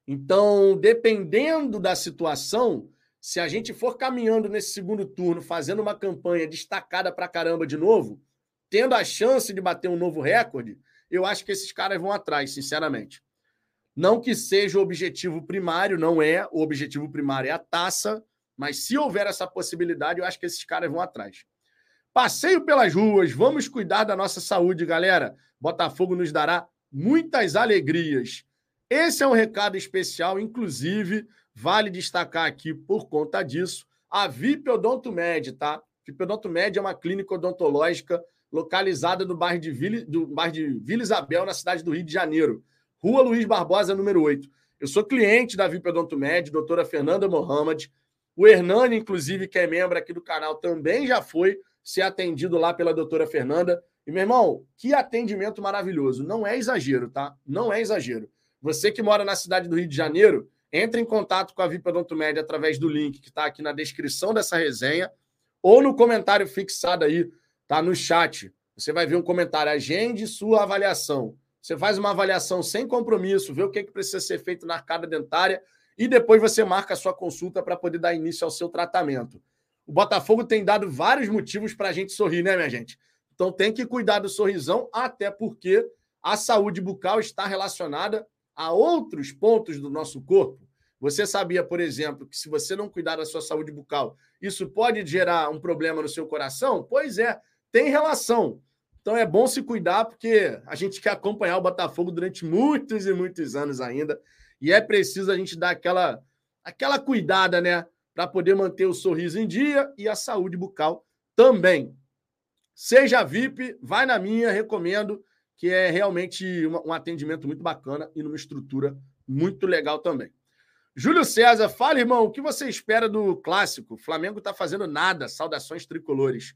Então, dependendo da situação, se a gente for caminhando nesse segundo turno, fazendo uma campanha destacada para caramba de novo, tendo a chance de bater um novo recorde, eu acho que esses caras vão atrás, sinceramente. Não que seja o objetivo primário, não é. O objetivo primário é a taça, mas se houver essa possibilidade, eu acho que esses caras vão atrás. Passeio pelas ruas, vamos cuidar da nossa saúde, galera. Botafogo nos dará muitas alegrias. Esse é um recado especial, inclusive, vale destacar aqui por conta disso, a VIP Odonto Med, tá? VIP Odonto Med é uma clínica odontológica localizada no bairro de Vila, do bairro de Vila Isabel, na cidade do Rio de Janeiro. Rua Luiz Barbosa, número 8. Eu sou cliente da VIP Odonto Med, doutora Fernanda Mohamed. O Hernani, inclusive, que é membro aqui do canal, também já foi ser atendido lá pela doutora Fernanda. E, meu irmão, que atendimento maravilhoso. Não é exagero, tá? Não é exagero. Você que mora na cidade do Rio de Janeiro, entre em contato com a VIP Odonto Med através do link que está aqui na descrição dessa resenha ou no comentário fixado aí, tá? No chat. Você vai ver um comentário, agende sua avaliação. Você faz uma avaliação sem compromisso, vê o que, que precisa ser feito na arcada dentária e depois você marca a sua consulta para poder dar início ao seu tratamento. O Botafogo tem dado vários motivos para a gente sorrir, né, minha gente? Então tem que cuidar do sorrisão, até porque a saúde bucal está relacionada a outros pontos do nosso corpo. Você sabia, por exemplo, que se você não cuidar da sua saúde bucal, isso pode gerar um problema no seu coração? Pois é, tem relação. Então é bom se cuidar, porque a gente quer acompanhar o Botafogo durante muitos e muitos anos ainda. E é preciso a gente dar aquela, aquela cuidada, né? Para poder manter o sorriso em dia e a saúde bucal também. Seja VIP, vai na minha, recomendo, que é realmente um, atendimento muito bacana e numa estrutura muito legal também. Júlio César, fala, irmão, o que você espera do clássico? O Flamengo está fazendo nada. Saudações tricolores.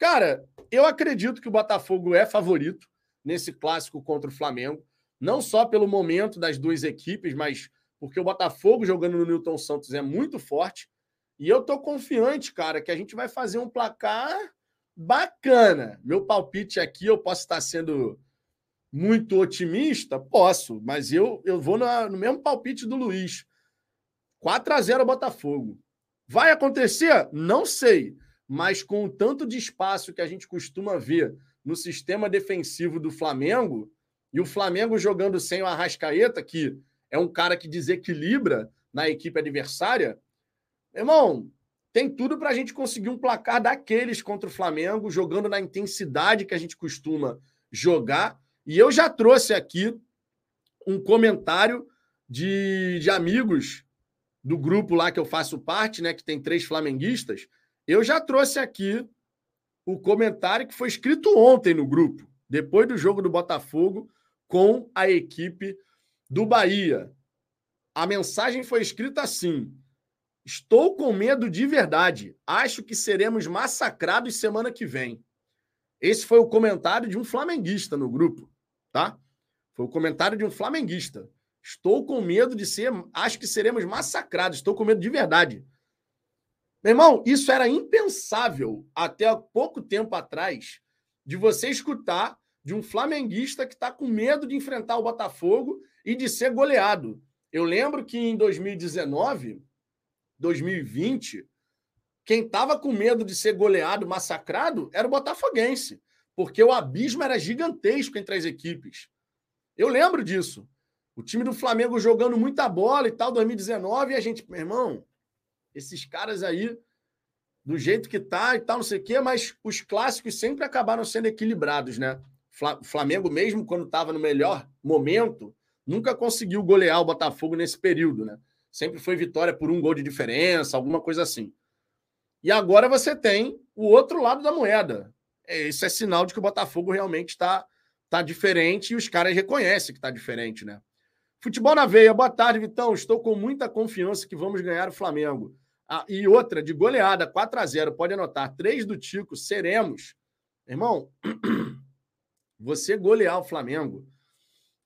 Cara, eu acredito que o Botafogo é favorito nesse clássico contra o Flamengo, não só pelo momento das duas equipes, mas porque o Botafogo jogando no Newton Santos é muito forte. E eu tô confiante, cara, que a gente vai fazer um placar bacana. Meu palpite aqui, eu posso estar sendo muito otimista? Posso, mas eu, eu vou no, no mesmo palpite do Luiz. 4 a 0 Botafogo. Vai acontecer? Não sei mas com o tanto de espaço que a gente costuma ver no sistema defensivo do Flamengo, e o Flamengo jogando sem o Arrascaeta, que é um cara que desequilibra na equipe adversária, irmão, tem tudo para a gente conseguir um placar daqueles contra o Flamengo, jogando na intensidade que a gente costuma jogar. E eu já trouxe aqui um comentário de, de amigos do grupo lá que eu faço parte, né, que tem três flamenguistas, eu já trouxe aqui o comentário que foi escrito ontem no grupo, depois do jogo do Botafogo com a equipe do Bahia. A mensagem foi escrita assim: Estou com medo de verdade. Acho que seremos massacrados semana que vem. Esse foi o comentário de um flamenguista no grupo, tá? Foi o comentário de um flamenguista. Estou com medo de ser, acho que seremos massacrados. Estou com medo de verdade. Meu irmão, isso era impensável até pouco tempo atrás de você escutar de um flamenguista que está com medo de enfrentar o Botafogo e de ser goleado. Eu lembro que em 2019, 2020, quem estava com medo de ser goleado, massacrado, era o Botafoguense, porque o abismo era gigantesco entre as equipes. Eu lembro disso. O time do Flamengo jogando muita bola e tal, 2019, e a gente, meu irmão, esses caras aí do jeito que tá e tal, não sei o quê, mas os clássicos sempre acabaram sendo equilibrados, né? O Flamengo, mesmo quando estava no melhor momento, nunca conseguiu golear o Botafogo nesse período, né? Sempre foi vitória por um gol de diferença, alguma coisa assim. E agora você tem o outro lado da moeda. É, isso é sinal de que o Botafogo realmente está tá diferente e os caras reconhecem que está diferente, né? Futebol na veia, boa tarde, Vitão. Estou com muita confiança que vamos ganhar o Flamengo. Ah, e outra, de goleada, 4 a 0 pode anotar. Três do Tico, seremos. Irmão, você golear o Flamengo,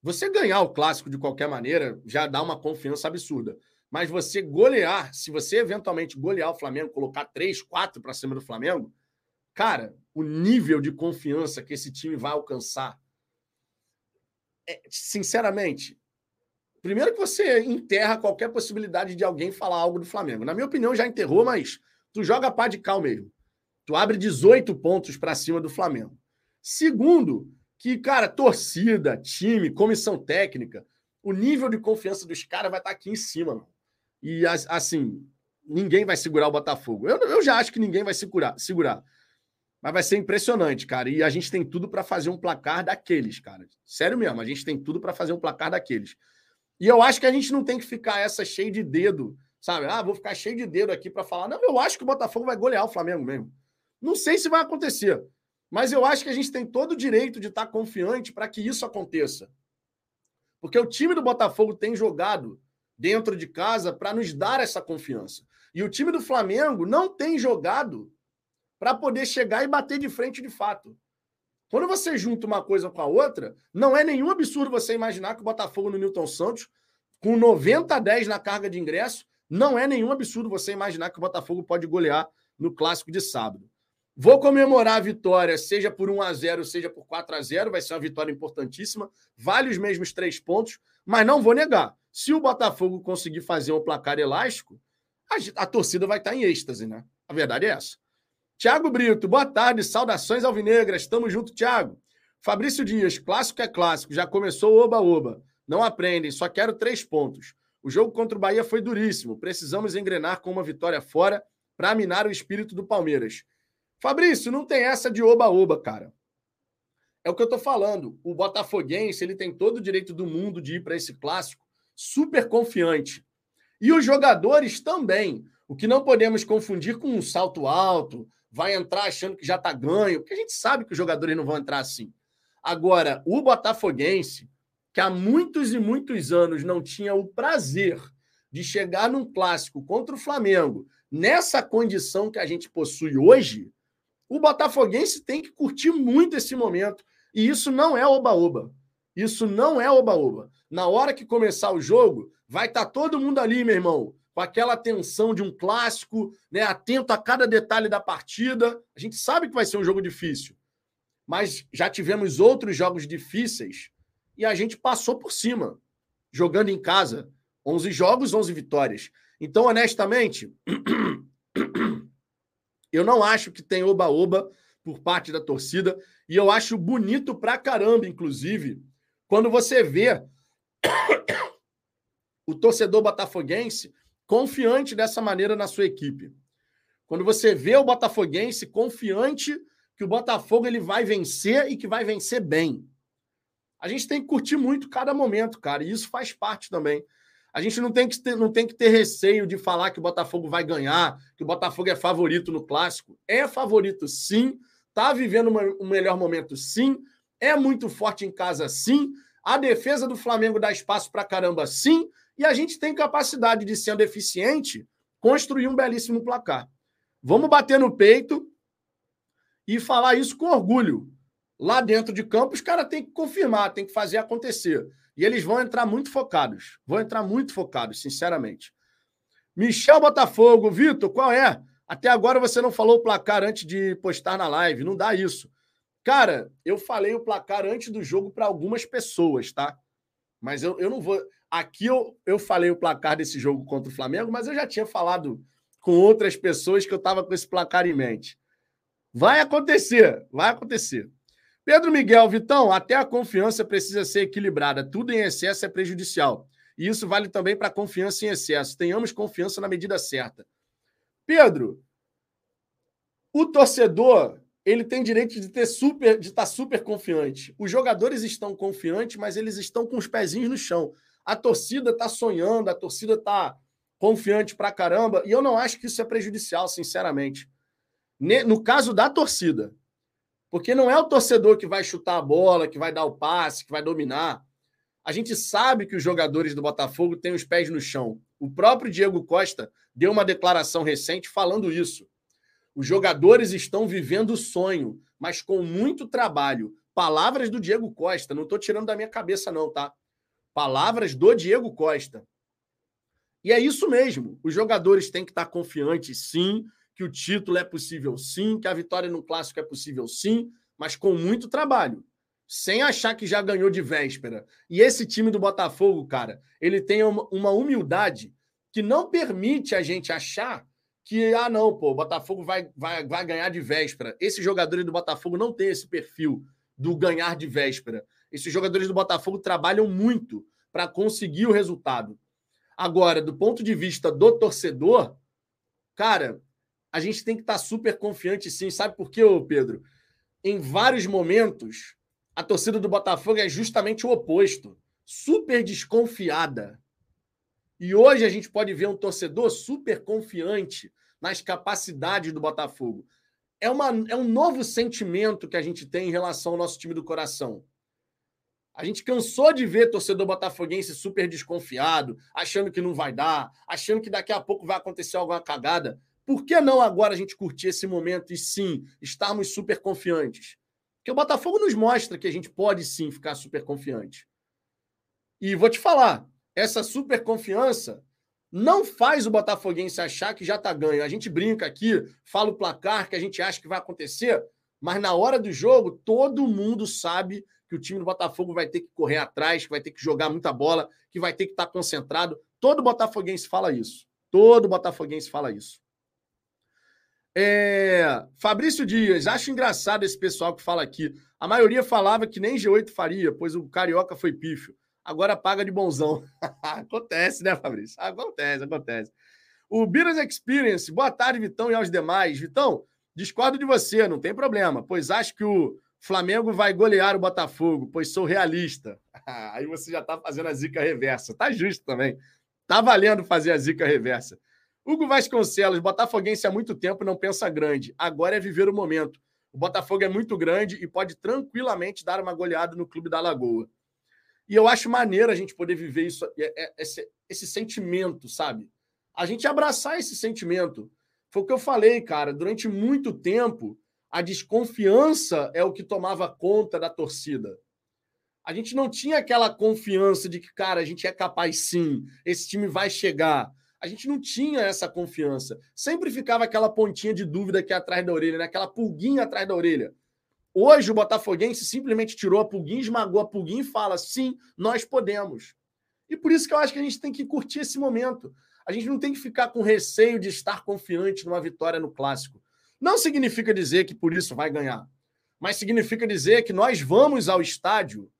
você ganhar o clássico de qualquer maneira, já dá uma confiança absurda. Mas você golear, se você eventualmente golear o Flamengo, colocar três, quatro para cima do Flamengo, cara, o nível de confiança que esse time vai alcançar, é, sinceramente, primeiro que você enterra qualquer possibilidade de alguém falar algo do Flamengo. Na minha opinião, já enterrou, mas tu joga pá de cal mesmo. Tu abre 18 pontos para cima do Flamengo. Segundo, que, cara, torcida, time, comissão técnica, o nível de confiança dos caras vai estar tá aqui em cima, mano. E assim, ninguém vai segurar o Botafogo. Eu, eu já acho que ninguém vai segurar, segurar. Mas vai ser impressionante, cara. E a gente tem tudo para fazer um placar daqueles, cara. Sério mesmo, a gente tem tudo para fazer um placar daqueles. E eu acho que a gente não tem que ficar essa cheio de dedo, sabe? Ah, vou ficar cheio de dedo aqui para falar. Não, eu acho que o Botafogo vai golear o Flamengo mesmo. Não sei se vai acontecer, mas eu acho que a gente tem todo o direito de estar confiante para que isso aconteça. Porque o time do Botafogo tem jogado dentro de casa para nos dar essa confiança. E o time do Flamengo não tem jogado para poder chegar e bater de frente de fato. Quando você junta uma coisa com a outra, não é nenhum absurdo você imaginar que o Botafogo no Newton Santos, com 90 a 10 na carga de ingresso, não é nenhum absurdo você imaginar que o Botafogo pode golear no clássico de sábado. Vou comemorar a vitória, seja por 1 a 0 seja por 4 a 0 vai ser uma vitória importantíssima, vale os mesmos três pontos, mas não vou negar. Se o Botafogo conseguir fazer um placar elástico, a, a torcida vai estar em êxtase, né? A verdade é essa. Tiago Brito, boa tarde, saudações alvinegras, tamo junto, Tiago. Fabrício Dias, clássico é clássico, já começou oba-oba. Não aprendem, só quero três pontos. O jogo contra o Bahia foi duríssimo, precisamos engrenar com uma vitória fora para minar o espírito do Palmeiras. Fabrício, não tem essa de oba-oba, cara. É o que eu tô falando. O Botafoguense, ele tem todo o direito do mundo de ir para esse clássico super confiante. E os jogadores também. O que não podemos confundir com um salto alto, vai entrar achando que já tá ganho, porque a gente sabe que os jogadores não vão entrar assim. Agora, o Botafoguense, que há muitos e muitos anos não tinha o prazer de chegar num clássico contra o Flamengo, nessa condição que a gente possui hoje, o Botafoguense tem que curtir muito esse momento. E isso não é oba-oba. Isso não é oba-oba. Na hora que começar o jogo, vai estar tá todo mundo ali, meu irmão, com aquela tensão de um clássico, né, atento a cada detalhe da partida. A gente sabe que vai ser um jogo difícil, mas já tivemos outros jogos difíceis e a gente passou por cima, jogando em casa. 11 jogos, 11 vitórias. Então, honestamente, Eu não acho que tem oba-oba por parte da torcida. E eu acho bonito pra caramba, inclusive, quando você vê o torcedor botafoguense confiante dessa maneira na sua equipe. Quando você vê o botafoguense confiante que o Botafogo ele vai vencer e que vai vencer bem. A gente tem que curtir muito cada momento, cara, e isso faz parte também. A gente não tem, que ter, não tem que ter receio de falar que o Botafogo vai ganhar, que o Botafogo é favorito no clássico. É favorito, sim. Está vivendo uma, um melhor momento, sim. É muito forte em casa, sim. A defesa do Flamengo dá espaço para caramba, sim. E a gente tem capacidade de, sendo eficiente, construir um belíssimo placar. Vamos bater no peito e falar isso com orgulho. Lá dentro de campo, os caras têm que confirmar, têm que fazer acontecer. E eles vão entrar muito focados. Vão entrar muito focados, sinceramente. Michel Botafogo, Vitor, qual é? Até agora você não falou o placar antes de postar na live. Não dá isso. Cara, eu falei o placar antes do jogo para algumas pessoas, tá? Mas eu, eu não vou. Aqui eu, eu falei o placar desse jogo contra o Flamengo, mas eu já tinha falado com outras pessoas que eu estava com esse placar em mente. Vai acontecer, vai acontecer. Pedro Miguel, Vitão, até a confiança precisa ser equilibrada. Tudo em excesso é prejudicial. E isso vale também para a confiança em excesso. Tenhamos confiança na medida certa. Pedro, O torcedor, ele tem direito de ter super, de estar super confiante. Os jogadores estão confiantes, mas eles estão com os pezinhos no chão. A torcida está sonhando, a torcida está confiante pra caramba, e eu não acho que isso é prejudicial, sinceramente. No caso da torcida. Porque não é o torcedor que vai chutar a bola, que vai dar o passe, que vai dominar. A gente sabe que os jogadores do Botafogo têm os pés no chão. O próprio Diego Costa deu uma declaração recente falando isso. Os jogadores estão vivendo o sonho, mas com muito trabalho. Palavras do Diego Costa, não estou tirando da minha cabeça, não, tá? Palavras do Diego Costa. E é isso mesmo. Os jogadores têm que estar confiantes, sim, que o título é possível, sim, que a vitória no clássico é possível, sim, mas com muito trabalho. Sem achar que já ganhou de véspera. E esse time do Botafogo, cara, ele tem uma humildade que não permite a gente achar que, ah, não, pô, o Botafogo vai, vai, vai ganhar de véspera. Esses jogadores do Botafogo não têm esse perfil do ganhar de véspera. Esses jogadores do Botafogo trabalham muito para conseguir o resultado. Agora, do ponto de vista do torcedor, cara, a gente tem que estar tá super confiante sim. Sabe por quê, Pedro? Em vários momentos, a torcida do Botafogo é justamente o oposto. Super desconfiada. E hoje a gente pode ver um torcedor super confiante nas capacidades do Botafogo. É, uma, é um novo sentimento que a gente tem em relação ao nosso time do coração. A gente cansou de ver torcedor botafoguense super desconfiado, achando que não vai dar, achando que daqui a pouco vai acontecer alguma cagada. Por que não agora a gente curtir esse momento e sim estarmos super confiantes? Porque o Botafogo nos mostra que a gente pode sim ficar super confiante. E vou te falar, essa super confiança não faz o Botafoguense achar que já está ganho. A gente brinca aqui, fala o placar que a gente acha que vai acontecer, mas na hora do jogo, todo mundo sabe que o time do Botafogo vai ter que correr atrás, que vai ter que jogar muita bola, que vai ter que estar tá concentrado. Todo Botafoguense fala isso. Todo Botafoguense fala isso. É... Fabrício Dias, acho engraçado esse pessoal que fala aqui. A maioria falava que nem G8 faria, pois o Carioca foi pífio agora paga de bonzão. acontece, né, Fabrício? Acontece, acontece. O Biras Experience, boa tarde, Vitão e aos demais. Vitão, discordo de você, não tem problema, pois acho que o Flamengo vai golear o Botafogo, pois sou realista. Aí você já tá fazendo a zica reversa. Tá justo também. Tá valendo fazer a zica reversa. Hugo Vasconcelos, Botafoguense há muito tempo não pensa grande. Agora é viver o momento. O Botafogo é muito grande e pode tranquilamente dar uma goleada no Clube da Lagoa. E eu acho maneiro a gente poder viver isso, é, é, esse, esse sentimento, sabe? A gente abraçar esse sentimento. Foi o que eu falei, cara. Durante muito tempo, a desconfiança é o que tomava conta da torcida. A gente não tinha aquela confiança de que, cara, a gente é capaz sim, esse time vai chegar. A gente não tinha essa confiança. Sempre ficava aquela pontinha de dúvida aqui atrás da orelha, né? aquela pulguinha atrás da orelha. Hoje o Botafoguense simplesmente tirou a pulguinha, esmagou a pulguinha e fala: sim, nós podemos. E por isso que eu acho que a gente tem que curtir esse momento. A gente não tem que ficar com receio de estar confiante numa vitória no clássico. Não significa dizer que por isso vai ganhar, mas significa dizer que nós vamos ao estádio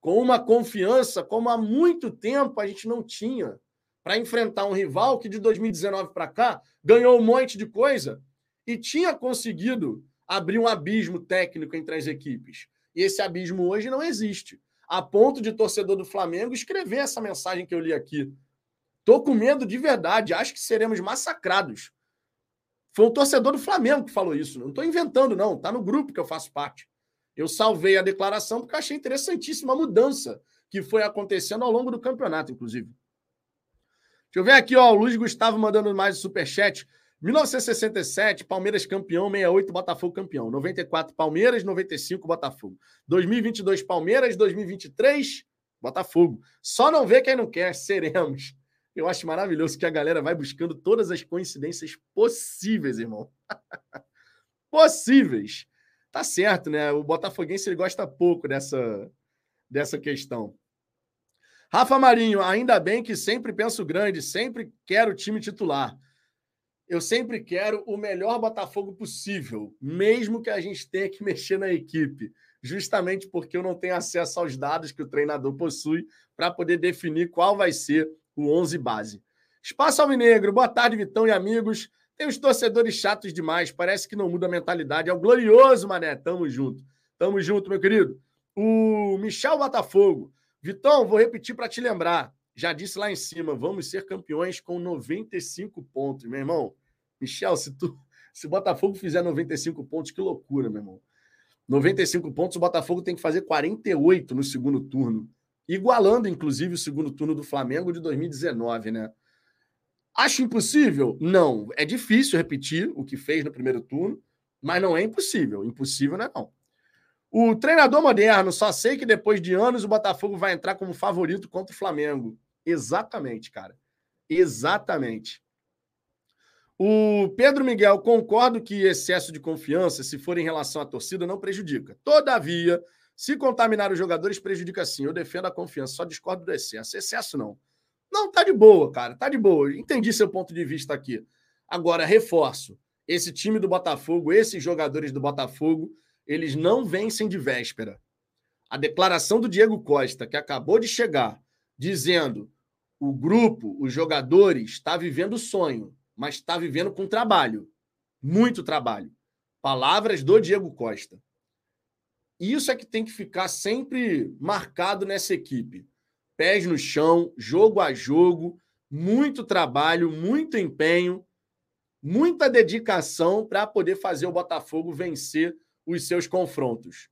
com uma confiança como há muito tempo a gente não tinha para enfrentar um rival que de 2019 para cá ganhou um monte de coisa e tinha conseguido abrir um abismo técnico entre as equipes. E esse abismo hoje não existe. A ponto de torcedor do Flamengo escrever essa mensagem que eu li aqui. Tô com medo de verdade, acho que seremos massacrados. Foi um torcedor do Flamengo que falou isso. Não estou inventando, não. Está no grupo que eu faço parte. Eu salvei a declaração porque achei interessantíssima a mudança que foi acontecendo ao longo do campeonato, inclusive. Deixa eu ver aqui, ó, o Luiz Gustavo mandando mais o superchat. 1967, Palmeiras campeão, 68, Botafogo campeão. 94, Palmeiras, 95, Botafogo. 2022, Palmeiras, 2023, Botafogo. Só não vê quem não quer, seremos. Eu acho maravilhoso que a galera vai buscando todas as coincidências possíveis, irmão. possíveis. Tá certo, né? O botafoguense ele gosta pouco dessa, dessa questão. Rafa Marinho, ainda bem que sempre penso grande, sempre quero o time titular eu sempre quero o melhor Botafogo possível, mesmo que a gente tenha que mexer na equipe, justamente porque eu não tenho acesso aos dados que o treinador possui para poder definir qual vai ser o 11 base. Espaço Alvinegro, boa tarde, Vitão e amigos. Tem os torcedores chatos demais, parece que não muda a mentalidade. É o glorioso, mané. Tamo junto. Tamo junto, meu querido. O Michel Botafogo. Vitão, vou repetir para te lembrar. Já disse lá em cima, vamos ser campeões com 95 pontos, meu irmão. Michel, se tu se o Botafogo fizer 95 pontos, que loucura, meu irmão. 95 pontos, o Botafogo tem que fazer 48 no segundo turno, igualando inclusive o segundo turno do Flamengo de 2019, né? Acho impossível? Não. É difícil repetir o que fez no primeiro turno, mas não é impossível. Impossível não é não. O treinador moderno, só sei que depois de anos o Botafogo vai entrar como favorito contra o Flamengo. Exatamente, cara. Exatamente. O Pedro Miguel, concordo que excesso de confiança, se for em relação à torcida, não prejudica. Todavia, se contaminar os jogadores, prejudica sim. Eu defendo a confiança, só discordo do excesso. Excesso não. Não, tá de boa, cara. Tá de boa. Entendi seu ponto de vista aqui. Agora, reforço. Esse time do Botafogo, esses jogadores do Botafogo, eles não vencem de véspera. A declaração do Diego Costa, que acabou de chegar, dizendo o grupo, os jogadores, está vivendo sonho, mas está vivendo com trabalho. Muito trabalho. Palavras do Diego Costa. Isso é que tem que ficar sempre marcado nessa equipe pés no chão, jogo a jogo, muito trabalho, muito empenho, muita dedicação para poder fazer o Botafogo vencer os seus confrontos.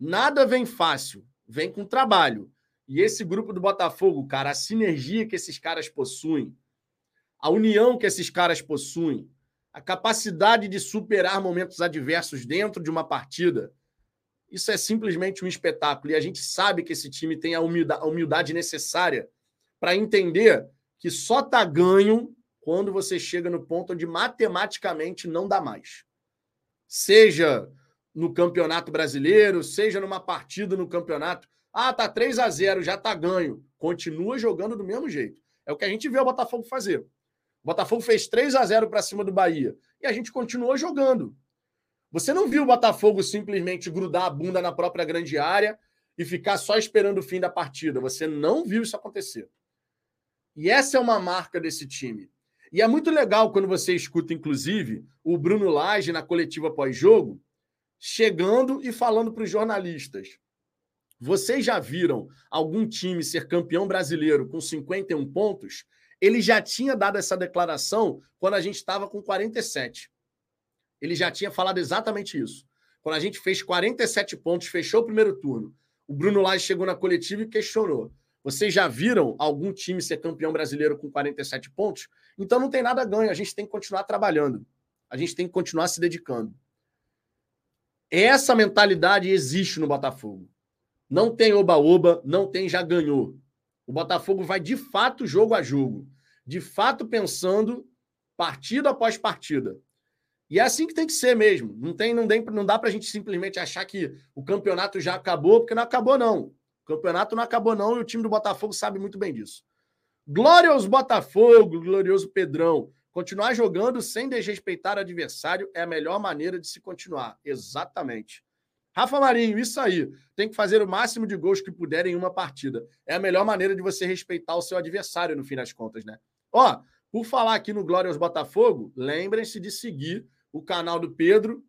Nada vem fácil, vem com trabalho. E esse grupo do Botafogo, cara, a sinergia que esses caras possuem, a união que esses caras possuem, a capacidade de superar momentos adversos dentro de uma partida, isso é simplesmente um espetáculo. E a gente sabe que esse time tem a humildade, necessária para entender que só tá ganho quando você chega no ponto onde matematicamente não dá mais. Seja no Campeonato Brasileiro, seja numa partida no campeonato. Ah, tá 3 a 0 já tá ganho. Continua jogando do mesmo jeito. É o que a gente vê o Botafogo fazer. O Botafogo fez 3 a 0 para cima do Bahia e a gente continuou jogando. Você não viu o Botafogo simplesmente grudar a bunda na própria grande área e ficar só esperando o fim da partida. Você não viu isso acontecer. E essa é uma marca desse time. E é muito legal quando você escuta, inclusive, o Bruno Lage na coletiva pós-jogo, chegando e falando para os jornalistas. Vocês já viram algum time ser campeão brasileiro com 51 pontos? Ele já tinha dado essa declaração quando a gente estava com 47 ele já tinha falado exatamente isso. Quando a gente fez 47 pontos, fechou o primeiro turno, o Bruno Lage chegou na coletiva e questionou. Vocês já viram algum time ser campeão brasileiro com 47 pontos? Então não tem nada a ganho, a gente tem que continuar trabalhando. A gente tem que continuar se dedicando. Essa mentalidade existe no Botafogo. Não tem oba-oba, não tem já ganhou. O Botafogo vai de fato jogo a jogo, de fato pensando partida após partida. E é assim que tem que ser mesmo. Não, tem, não, tem, não dá para a gente simplesmente achar que o campeonato já acabou, porque não acabou, não. O campeonato não acabou, não, e o time do Botafogo sabe muito bem disso. Glória aos Botafogo, glorioso Pedrão. Continuar jogando sem desrespeitar o adversário é a melhor maneira de se continuar. Exatamente. Rafa Marinho, isso aí. Tem que fazer o máximo de gols que puder em uma partida. É a melhor maneira de você respeitar o seu adversário, no fim das contas, né? Ó, por falar aqui no Glória aos Botafogo, lembrem-se de seguir o canal do Pedro,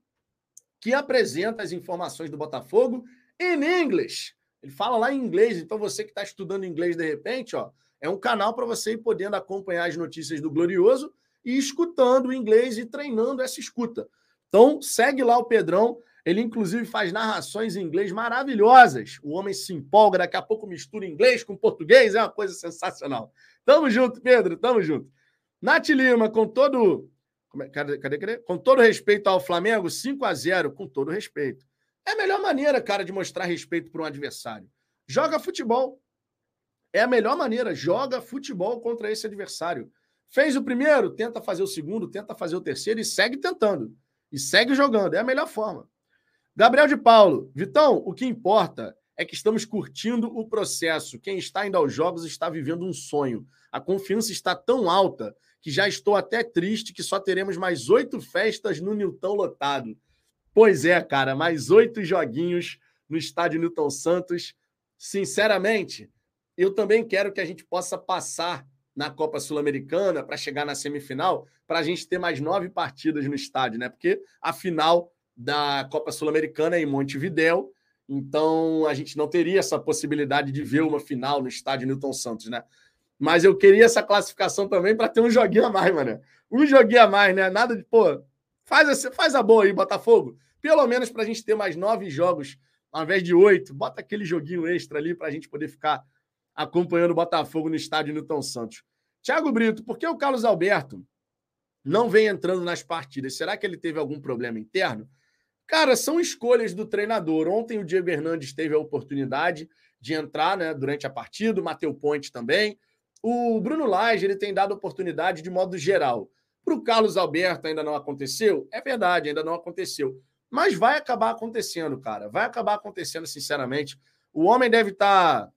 que apresenta as informações do Botafogo em inglês. Ele fala lá em inglês, então você que está estudando inglês de repente, ó, é um canal para você ir podendo acompanhar as notícias do Glorioso e escutando o inglês e treinando essa escuta. Então, segue lá o Pedrão. Ele, inclusive, faz narrações em inglês maravilhosas. O homem se empolga, daqui a pouco mistura inglês com português, é uma coisa sensacional. Tamo junto, Pedro, tamo junto. Nath Lima, com todo é, cadê, cadê? Com todo respeito ao Flamengo, 5 a 0 com todo respeito. É a melhor maneira, cara, de mostrar respeito para um adversário. Joga futebol. É a melhor maneira. Joga futebol contra esse adversário. Fez o primeiro, tenta fazer o segundo, tenta fazer o terceiro e segue tentando. E segue jogando. É a melhor forma. Gabriel de Paulo. Vitão, o que importa é que estamos curtindo o processo. Quem está indo aos jogos está vivendo um sonho. A confiança está tão alta que já estou até triste que só teremos mais oito festas no Nilton lotado. Pois é, cara, mais oito joguinhos no estádio Nilton Santos. Sinceramente, eu também quero que a gente possa passar na Copa Sul-Americana para chegar na semifinal, para a gente ter mais nove partidas no estádio, né? Porque a final da Copa Sul-Americana é em Montevidéu, então a gente não teria essa possibilidade de ver uma final no estádio Newton Santos, né? Mas eu queria essa classificação também para ter um joguinho a mais, mano. Um joguinho a mais, né? Nada de, pô, faz a, faz a boa aí, Botafogo. Pelo menos para a gente ter mais nove jogos ao invés de oito. Bota aquele joguinho extra ali para a gente poder ficar acompanhando o Botafogo no estádio Newton Santos. Thiago Brito, por que o Carlos Alberto não vem entrando nas partidas? Será que ele teve algum problema interno? Cara, são escolhas do treinador. Ontem o Diego Hernandes teve a oportunidade de entrar né, durante a partida, o Matheus Ponte também. O Bruno Lage ele tem dado oportunidade de modo geral. Para o Carlos Alberto ainda não aconteceu? É verdade, ainda não aconteceu. Mas vai acabar acontecendo, cara. Vai acabar acontecendo, sinceramente. O homem deve estar tá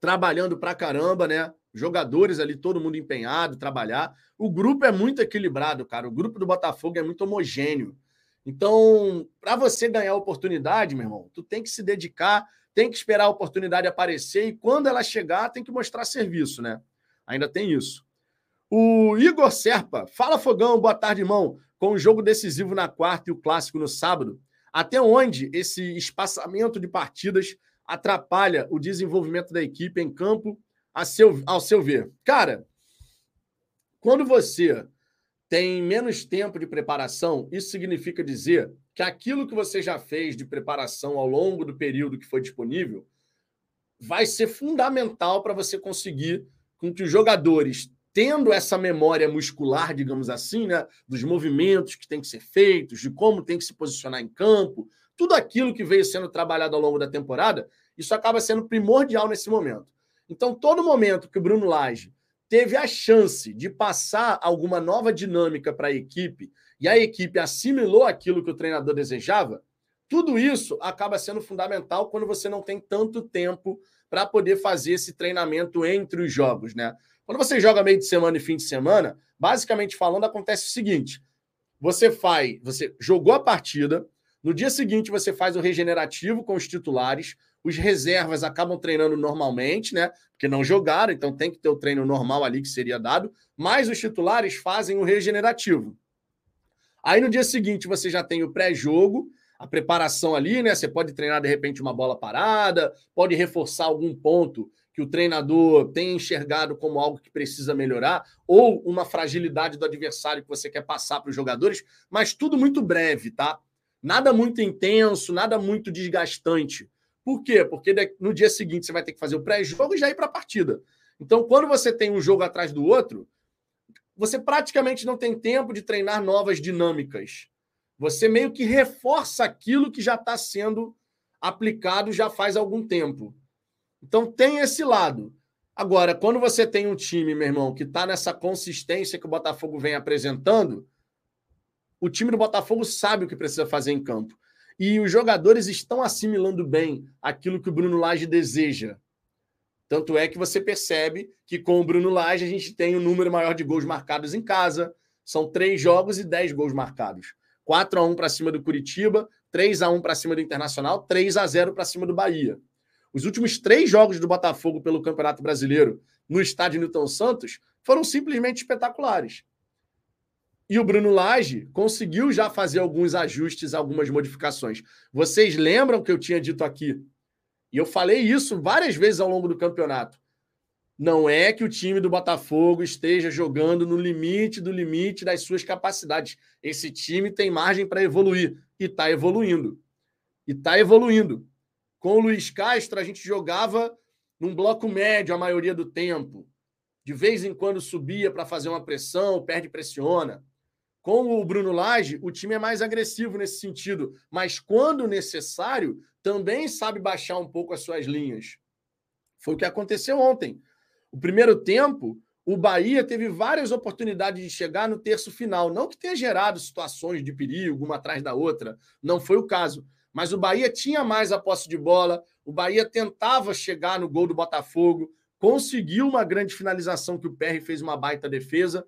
trabalhando pra caramba, né? Jogadores ali, todo mundo empenhado, trabalhar. O grupo é muito equilibrado, cara. O grupo do Botafogo é muito homogêneo. Então, para você ganhar oportunidade, meu irmão, tu tem que se dedicar, tem que esperar a oportunidade aparecer e quando ela chegar, tem que mostrar serviço, né? Ainda tem isso. O Igor Serpa, fala Fogão, boa tarde, irmão. Com o jogo decisivo na quarta e o clássico no sábado, até onde esse espaçamento de partidas atrapalha o desenvolvimento da equipe em campo, a seu, ao seu ver? Cara, quando você tem menos tempo de preparação, isso significa dizer que aquilo que você já fez de preparação ao longo do período que foi disponível vai ser fundamental para você conseguir com que os jogadores, tendo essa memória muscular, digamos assim, né, dos movimentos que têm que ser feitos, de como tem que se posicionar em campo, tudo aquilo que veio sendo trabalhado ao longo da temporada, isso acaba sendo primordial nesse momento. Então, todo momento que o Bruno Lage teve a chance de passar alguma nova dinâmica para a equipe e a equipe assimilou aquilo que o treinador desejava, tudo isso acaba sendo fundamental quando você não tem tanto tempo para poder fazer esse treinamento entre os jogos, né? Quando você joga meio de semana e fim de semana, basicamente falando, acontece o seguinte: você faz, você jogou a partida, no dia seguinte, você faz o regenerativo com os titulares, os reservas acabam treinando normalmente, né? Porque não jogaram, então tem que ter o treino normal ali que seria dado, mas os titulares fazem o regenerativo. Aí no dia seguinte você já tem o pré-jogo, a preparação ali, né? Você pode treinar de repente uma bola parada, pode reforçar algum ponto que o treinador tem enxergado como algo que precisa melhorar, ou uma fragilidade do adversário que você quer passar para os jogadores, mas tudo muito breve, tá? Nada muito intenso, nada muito desgastante. Por quê? Porque no dia seguinte você vai ter que fazer o pré-jogo e já ir para a partida. Então, quando você tem um jogo atrás do outro, você praticamente não tem tempo de treinar novas dinâmicas. Você meio que reforça aquilo que já está sendo aplicado já faz algum tempo. Então, tem esse lado. Agora, quando você tem um time, meu irmão, que está nessa consistência que o Botafogo vem apresentando, o time do Botafogo sabe o que precisa fazer em campo. E os jogadores estão assimilando bem aquilo que o Bruno Lage deseja. Tanto é que você percebe que com o Bruno Lage a gente tem um número maior de gols marcados em casa. São três jogos e dez gols marcados. 4 a 1 para cima do Curitiba, 3 a 1 para cima do Internacional, 3 a 0 para cima do Bahia. Os últimos três jogos do Botafogo pelo Campeonato Brasileiro no estádio Newton Santos foram simplesmente espetaculares. E o Bruno Lage conseguiu já fazer alguns ajustes, algumas modificações. Vocês lembram que eu tinha dito aqui? E eu falei isso várias vezes ao longo do campeonato. Não é que o time do Botafogo esteja jogando no limite do limite das suas capacidades. Esse time tem margem para evoluir e está evoluindo. E está evoluindo. Com o Luiz Castro, a gente jogava num bloco médio a maioria do tempo. De vez em quando subia para fazer uma pressão, perde pressiona. Com o Bruno Lage, o time é mais agressivo nesse sentido, mas quando necessário, também sabe baixar um pouco as suas linhas. Foi o que aconteceu ontem. O primeiro tempo, o Bahia teve várias oportunidades de chegar no terço final. Não que tenha gerado situações de perigo, uma atrás da outra, não foi o caso. Mas o Bahia tinha mais a posse de bola, o Bahia tentava chegar no gol do Botafogo, conseguiu uma grande finalização que o PR fez uma baita defesa.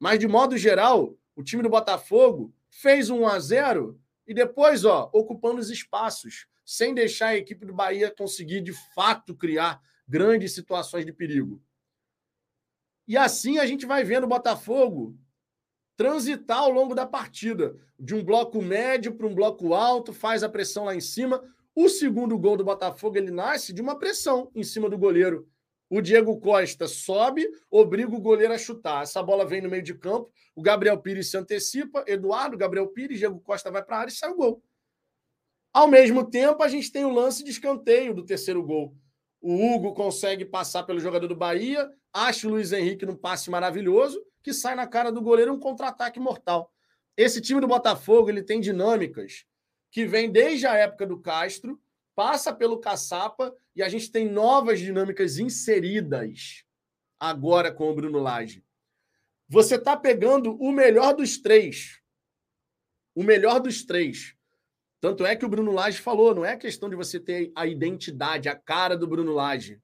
Mas, de modo geral, o time do Botafogo fez um 1 a 0 e depois, ó, ocupando os espaços, sem deixar a equipe do Bahia conseguir de fato criar grandes situações de perigo. E assim a gente vai vendo o Botafogo transitar ao longo da partida, de um bloco médio para um bloco alto, faz a pressão lá em cima. O segundo gol do Botafogo ele nasce de uma pressão em cima do goleiro. O Diego Costa sobe, obriga o goleiro a chutar. Essa bola vem no meio de campo, o Gabriel Pires se antecipa, Eduardo, Gabriel Pires, Diego Costa vai para a área e sai o gol. Ao mesmo tempo, a gente tem o lance de escanteio do terceiro gol. O Hugo consegue passar pelo jogador do Bahia, acha o Luiz Henrique num passe maravilhoso, que sai na cara do goleiro um contra-ataque mortal. Esse time do Botafogo ele tem dinâmicas que vem desde a época do Castro, passa pelo Caçapa e a gente tem novas dinâmicas inseridas agora com o Bruno Lage. Você está pegando o melhor dos três. O melhor dos três. Tanto é que o Bruno Lage falou, não é questão de você ter a identidade, a cara do Bruno Lage.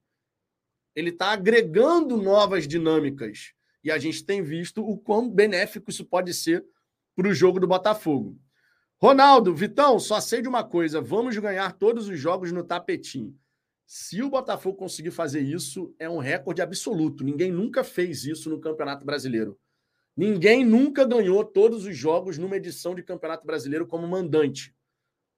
Ele está agregando novas dinâmicas. E a gente tem visto o quão benéfico isso pode ser para o jogo do Botafogo. Ronaldo, Vitão, só sei de uma coisa: vamos ganhar todos os jogos no tapetinho. Se o Botafogo conseguir fazer isso, é um recorde absoluto. Ninguém nunca fez isso no Campeonato Brasileiro. Ninguém nunca ganhou todos os jogos numa edição de Campeonato Brasileiro como mandante.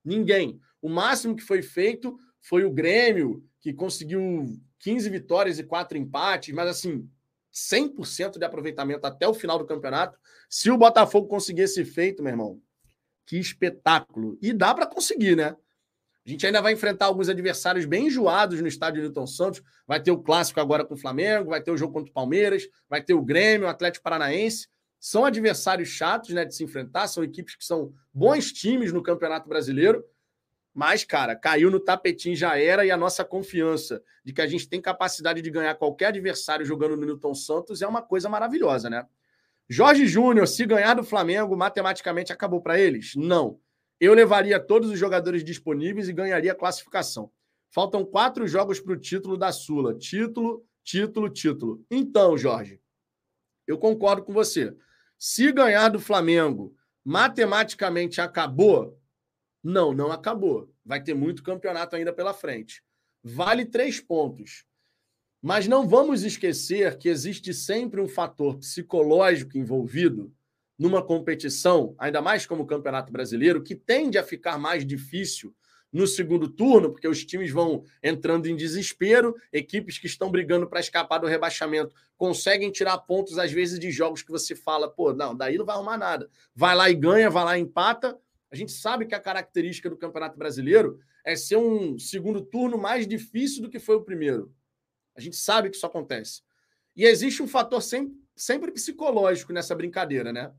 Ninguém. O máximo que foi feito foi o Grêmio, que conseguiu 15 vitórias e 4 empates, mas assim, 100% de aproveitamento até o final do campeonato. Se o Botafogo conseguir esse feito, meu irmão, que espetáculo. E dá para conseguir, né? A gente ainda vai enfrentar alguns adversários bem enjoados no estádio Newton Santos. Vai ter o clássico agora com o Flamengo, vai ter o jogo contra o Palmeiras, vai ter o Grêmio, o Atlético Paranaense. São adversários chatos né, de se enfrentar, são equipes que são bons times no Campeonato Brasileiro. Mas, cara, caiu no tapetinho, já era, e a nossa confiança de que a gente tem capacidade de ganhar qualquer adversário jogando no Newton Santos é uma coisa maravilhosa, né? Jorge Júnior, se ganhar do Flamengo, matematicamente acabou para eles? Não. Eu levaria todos os jogadores disponíveis e ganharia a classificação. Faltam quatro jogos para o título da Sula. Título, título, título. Então, Jorge, eu concordo com você. Se ganhar do Flamengo, matematicamente acabou, não, não acabou. Vai ter muito campeonato ainda pela frente. Vale três pontos. Mas não vamos esquecer que existe sempre um fator psicológico envolvido numa competição, ainda mais como o Campeonato Brasileiro, que tende a ficar mais difícil no segundo turno, porque os times vão entrando em desespero, equipes que estão brigando para escapar do rebaixamento conseguem tirar pontos, às vezes, de jogos que você fala, pô, não, daí não vai arrumar nada. Vai lá e ganha, vai lá e empata, a gente sabe que a característica do Campeonato Brasileiro é ser um segundo turno mais difícil do que foi o primeiro. A gente sabe que isso acontece. E existe um fator sempre, sempre psicológico nessa brincadeira, né?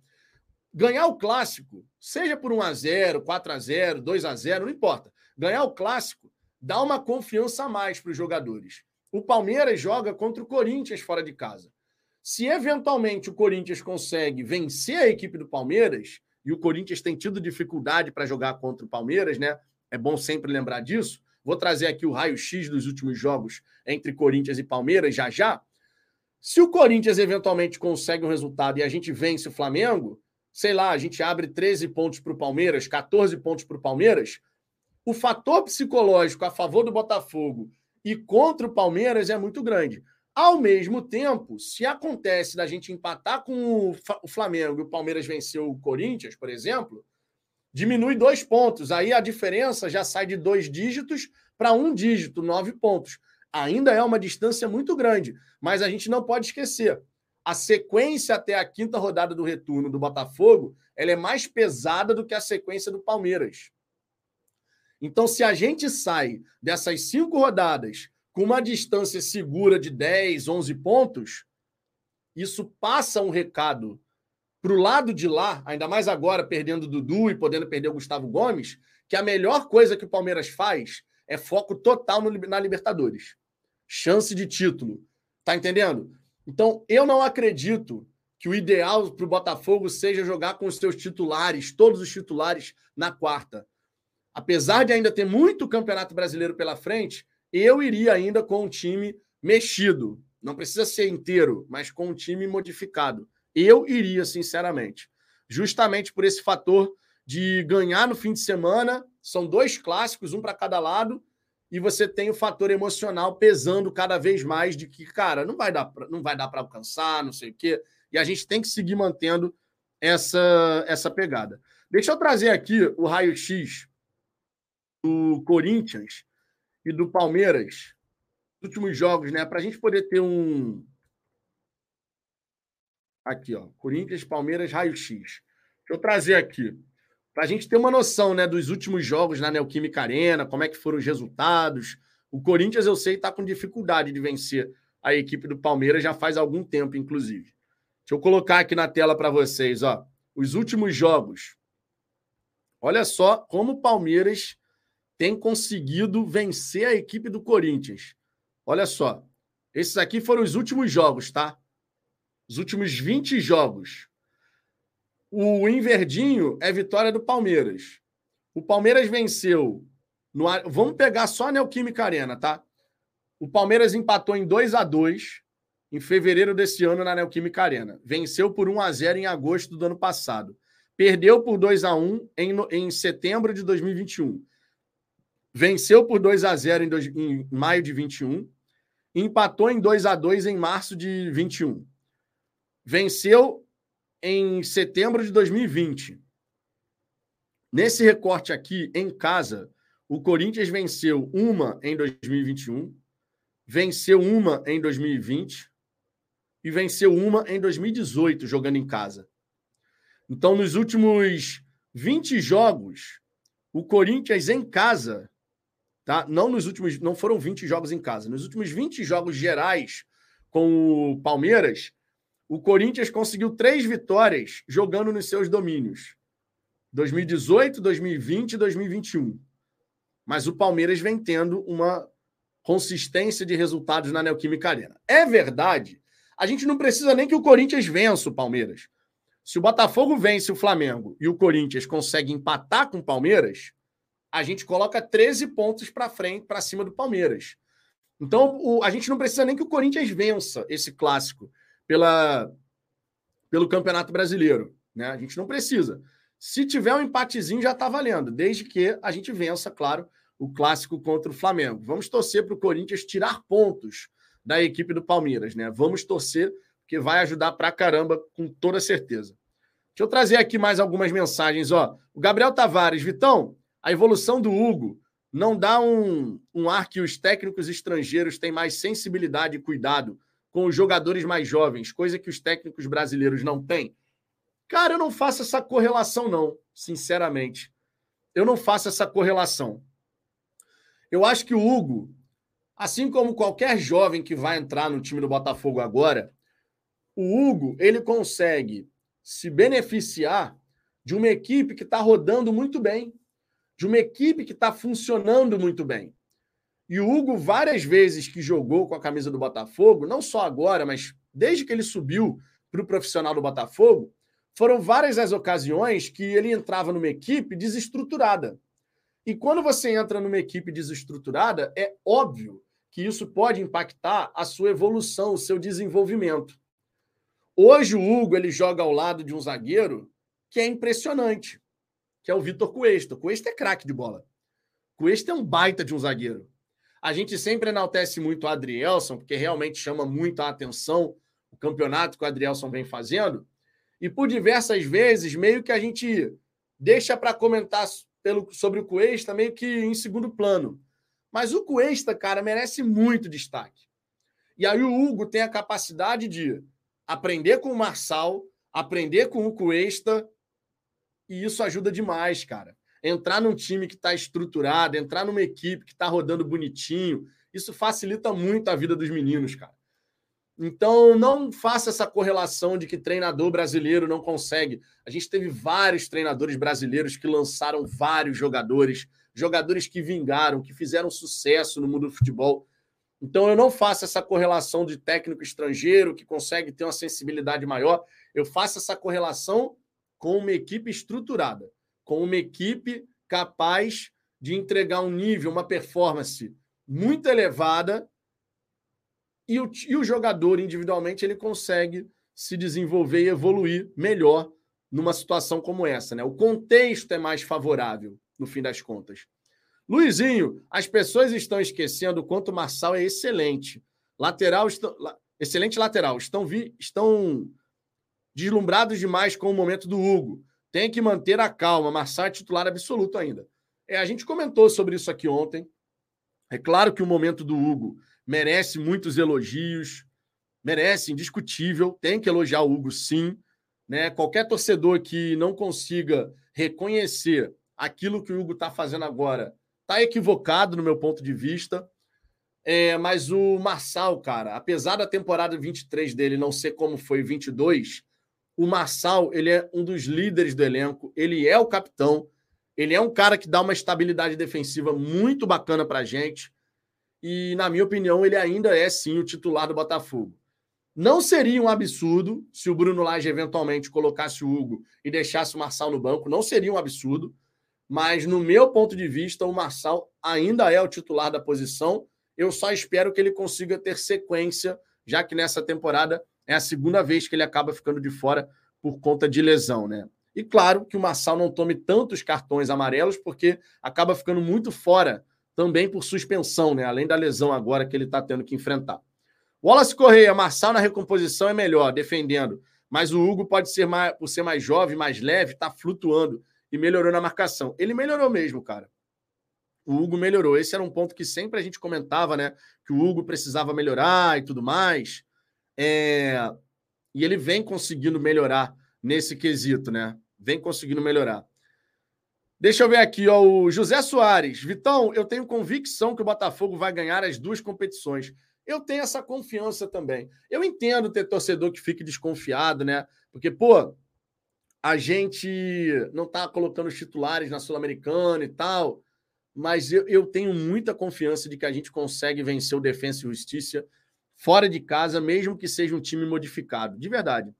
Ganhar o clássico, seja por 1 a 0, 4 a 0, 2 a 0, não importa. Ganhar o clássico dá uma confiança a mais para os jogadores. O Palmeiras joga contra o Corinthians fora de casa. Se eventualmente o Corinthians consegue vencer a equipe do Palmeiras, e o Corinthians tem tido dificuldade para jogar contra o Palmeiras, né? É bom sempre lembrar disso. Vou trazer aqui o raio-x dos últimos jogos entre Corinthians e Palmeiras já já. Se o Corinthians eventualmente consegue um resultado e a gente vence o Flamengo, sei lá, a gente abre 13 pontos para o Palmeiras, 14 pontos para o Palmeiras, o fator psicológico a favor do Botafogo e contra o Palmeiras é muito grande. Ao mesmo tempo, se acontece da gente empatar com o Flamengo e o Palmeiras venceu o Corinthians, por exemplo, diminui dois pontos. Aí a diferença já sai de dois dígitos para um dígito, nove pontos. Ainda é uma distância muito grande, mas a gente não pode esquecer. A sequência até a quinta rodada do retorno do Botafogo ela é mais pesada do que a sequência do Palmeiras. Então, se a gente sai dessas cinco rodadas com uma distância segura de 10, 11 pontos, isso passa um recado para o lado de lá, ainda mais agora perdendo o Dudu e podendo perder o Gustavo Gomes, que a melhor coisa que o Palmeiras faz é foco total no, na Libertadores. Chance de título. Tá entendendo? Então, eu não acredito que o ideal para o Botafogo seja jogar com os seus titulares, todos os titulares, na quarta. Apesar de ainda ter muito campeonato brasileiro pela frente, eu iria ainda com um time mexido. Não precisa ser inteiro, mas com um time modificado. Eu iria, sinceramente. Justamente por esse fator de ganhar no fim de semana. São dois clássicos, um para cada lado. e você tem o fator emocional pesando cada vez mais de que, cara, não vai dar não vai dar para alcançar, não sei o quê. E a gente tem que seguir mantendo essa essa pegada. Deixa eu trazer aqui o raio-x do Corinthians e do Palmeiras, últimos jogos, né, para a gente poder ter um aqui, ó, Corinthians, Palmeiras, raio-x. Deixa eu trazer aqui para a gente ter uma noção né, dos últimos jogos na Neoquímica Arena, como é que foram os resultados. O Corinthians, eu sei, está com dificuldade de vencer a equipe do Palmeiras já faz algum tempo, inclusive. Deixa eu colocar aqui na tela para vocês, ó, os últimos jogos. Olha só como o Palmeiras tem conseguido vencer a equipe do Corinthians. Olha só. Esses aqui foram os últimos jogos, tá? Os últimos 20 jogos. O inverdinho é vitória do Palmeiras. O Palmeiras venceu. No, vamos pegar só a Neoquímica Arena, tá? O Palmeiras empatou em 2 a 2 em fevereiro desse ano na Neoquímica Arena. Venceu por 1 a 0 em agosto do ano passado. Perdeu por 2 a 1 em, em setembro de 2021. Venceu por 2 a 0 em, dois, em maio de 21. Empatou em 2 a 2 em março de 21. Venceu em setembro de 2020. Nesse recorte aqui, em casa, o Corinthians venceu uma em 2021, venceu uma em 2020 e venceu uma em 2018 jogando em casa. Então, nos últimos 20 jogos, o Corinthians em casa, tá? Não nos últimos, não foram 20 jogos em casa, nos últimos 20 jogos gerais com o Palmeiras, o Corinthians conseguiu três vitórias jogando nos seus domínios: 2018, 2020 e 2021. Mas o Palmeiras vem tendo uma consistência de resultados na Neoquímica Arena. É verdade, a gente não precisa nem que o Corinthians vença o Palmeiras. Se o Botafogo vence o Flamengo e o Corinthians consegue empatar com o Palmeiras, a gente coloca 13 pontos para frente, para cima do Palmeiras. Então, o, a gente não precisa nem que o Corinthians vença esse clássico pela, pelo Campeonato Brasileiro. Né? A gente não precisa. Se tiver um empatezinho, já está valendo, desde que a gente vença, claro, o clássico contra o Flamengo. Vamos torcer para o Corinthians tirar pontos da equipe do Palmeiras, né? Vamos torcer, porque vai ajudar para caramba, com toda certeza. Deixa eu trazer aqui mais algumas mensagens. Ó. O Gabriel Tavares, Vitão, a evolução do Hugo não dá um, um ar que os técnicos estrangeiros têm mais sensibilidade e cuidado com os jogadores mais jovens, coisa que os técnicos brasileiros não têm? Cara, eu não faço essa correlação, não, sinceramente. Eu não faço essa correlação. Eu acho que o Hugo, assim como qualquer jovem que vai entrar no time do Botafogo agora, o Hugo ele consegue se beneficiar de uma equipe que está rodando muito bem, de uma equipe que está funcionando muito bem. E o Hugo, várias vezes que jogou com a camisa do Botafogo, não só agora, mas desde que ele subiu para o profissional do Botafogo, foram várias as ocasiões que ele entrava numa equipe desestruturada. E quando você entra numa equipe desestruturada, é óbvio que isso pode impactar a sua evolução, o seu desenvolvimento. Hoje o Hugo ele joga ao lado de um zagueiro que é impressionante, que é o Vitor Cuesta. Cuesta é craque de bola. Cuesta é um baita de um zagueiro. A gente sempre enaltece muito o Adrielson, porque realmente chama muito a atenção o campeonato que o Adrielson vem fazendo. E por diversas vezes, meio que a gente deixa para comentar pelo, sobre o Cuesta meio que em segundo plano. Mas o Cuesta, cara, merece muito destaque. E aí o Hugo tem a capacidade de aprender com o Marçal, aprender com o Cuesta, e isso ajuda demais, cara entrar num time que está estruturado, entrar numa equipe que está rodando bonitinho, isso facilita muito a vida dos meninos, cara. Então, não faça essa correlação de que treinador brasileiro não consegue. A gente teve vários treinadores brasileiros que lançaram vários jogadores, jogadores que vingaram, que fizeram sucesso no mundo do futebol. Então, eu não faço essa correlação de técnico estrangeiro que consegue ter uma sensibilidade maior. Eu faço essa correlação com uma equipe estruturada com uma equipe capaz de entregar um nível, uma performance muito elevada e o, e o jogador individualmente ele consegue se desenvolver e evoluir melhor numa situação como essa. Né? O contexto é mais favorável, no fim das contas. Luizinho, as pessoas estão esquecendo o quanto o Marçal é excelente. Lateral, excelente lateral. Estão, vi, estão deslumbrados demais com o momento do Hugo. Tem que manter a calma. Marçal é titular absoluto ainda. É, a gente comentou sobre isso aqui ontem. É claro que o momento do Hugo merece muitos elogios, merece, indiscutível. Tem que elogiar o Hugo, sim. Né? Qualquer torcedor que não consiga reconhecer aquilo que o Hugo está fazendo agora está equivocado, no meu ponto de vista. É, mas o Marçal, cara, apesar da temporada 23 dele não ser como foi 22, o Marçal ele é um dos líderes do elenco, ele é o capitão, ele é um cara que dá uma estabilidade defensiva muito bacana para gente. E, na minha opinião, ele ainda é sim o titular do Botafogo. Não seria um absurdo se o Bruno Lage eventualmente colocasse o Hugo e deixasse o Marçal no banco. Não seria um absurdo. Mas, no meu ponto de vista, o Marçal ainda é o titular da posição. Eu só espero que ele consiga ter sequência, já que nessa temporada é a segunda vez que ele acaba ficando de fora por conta de lesão, né? E claro que o Marçal não tome tantos cartões amarelos, porque acaba ficando muito fora também por suspensão, né? Além da lesão agora que ele está tendo que enfrentar. Wallace Correia, Marçal na recomposição é melhor, defendendo. Mas o Hugo pode ser mais, por ser mais jovem, mais leve, está flutuando e melhorou na marcação. Ele melhorou mesmo, cara. O Hugo melhorou. Esse era um ponto que sempre a gente comentava, né? Que o Hugo precisava melhorar e tudo mais. É... E ele vem conseguindo melhorar nesse quesito, né? Vem conseguindo melhorar. Deixa eu ver aqui, ó, o José Soares. Vitão, eu tenho convicção que o Botafogo vai ganhar as duas competições. Eu tenho essa confiança também. Eu entendo ter torcedor que fique desconfiado, né? Porque, pô, a gente não está colocando os titulares na Sul-Americana e tal, mas eu, eu, tenho muita confiança de que a gente consegue vencer o Defensa e Justiça fora de casa, mesmo que seja um time modificado. De verdade.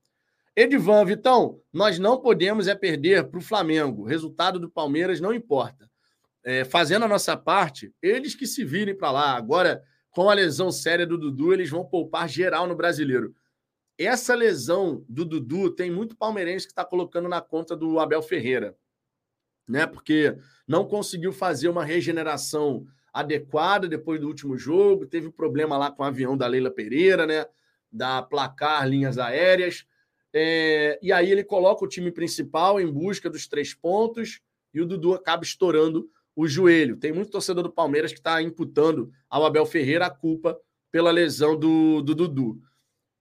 Edivan, Vitão, nós não podemos é perder para o Flamengo. Resultado do Palmeiras não importa. É, fazendo a nossa parte, eles que se virem para lá. Agora, com a lesão séria do Dudu, eles vão poupar geral no brasileiro. Essa lesão do Dudu tem muito palmeirense que está colocando na conta do Abel Ferreira, né? Porque não conseguiu fazer uma regeneração adequada depois do último jogo, teve problema lá com o avião da Leila Pereira, né? Da placar linhas aéreas. É... e aí ele coloca o time principal em busca dos três pontos e o Dudu acaba estourando o joelho. Tem muito torcedor do Palmeiras que está imputando ao Abel Ferreira a culpa pela lesão do, do Dudu.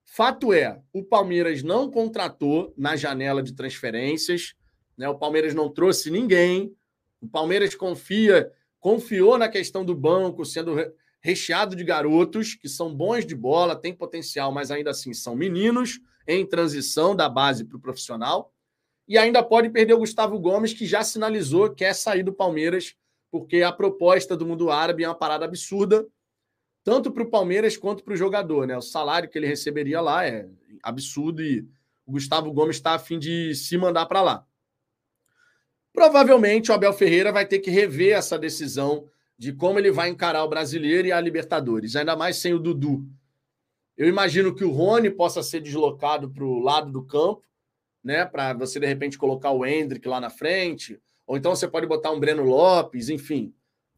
Fato é, o Palmeiras não contratou na janela de transferências, né? O Palmeiras não trouxe ninguém. O Palmeiras confia, confiou na questão do banco sendo recheado de garotos que são bons de bola, têm potencial, mas ainda assim são meninos em transição da base para o profissional. E ainda pode perder o Gustavo Gomes, que já sinalizou que quer sair do Palmeiras porque a proposta do mundo árabe é uma parada absurda, tanto para o Palmeiras quanto para o jogador. Né? O salário que ele receberia lá é absurdo e o Gustavo Gomes está a fim de se mandar para lá. Provavelmente o Abel Ferreira vai ter que rever essa decisão de como ele vai encarar o brasileiro e a Libertadores, ainda mais sem o Dudu. Eu imagino que o Rony possa ser deslocado para o lado do campo, né? Para você de repente colocar o Hendrick lá na frente, ou então você pode botar um Breno Lopes, enfim.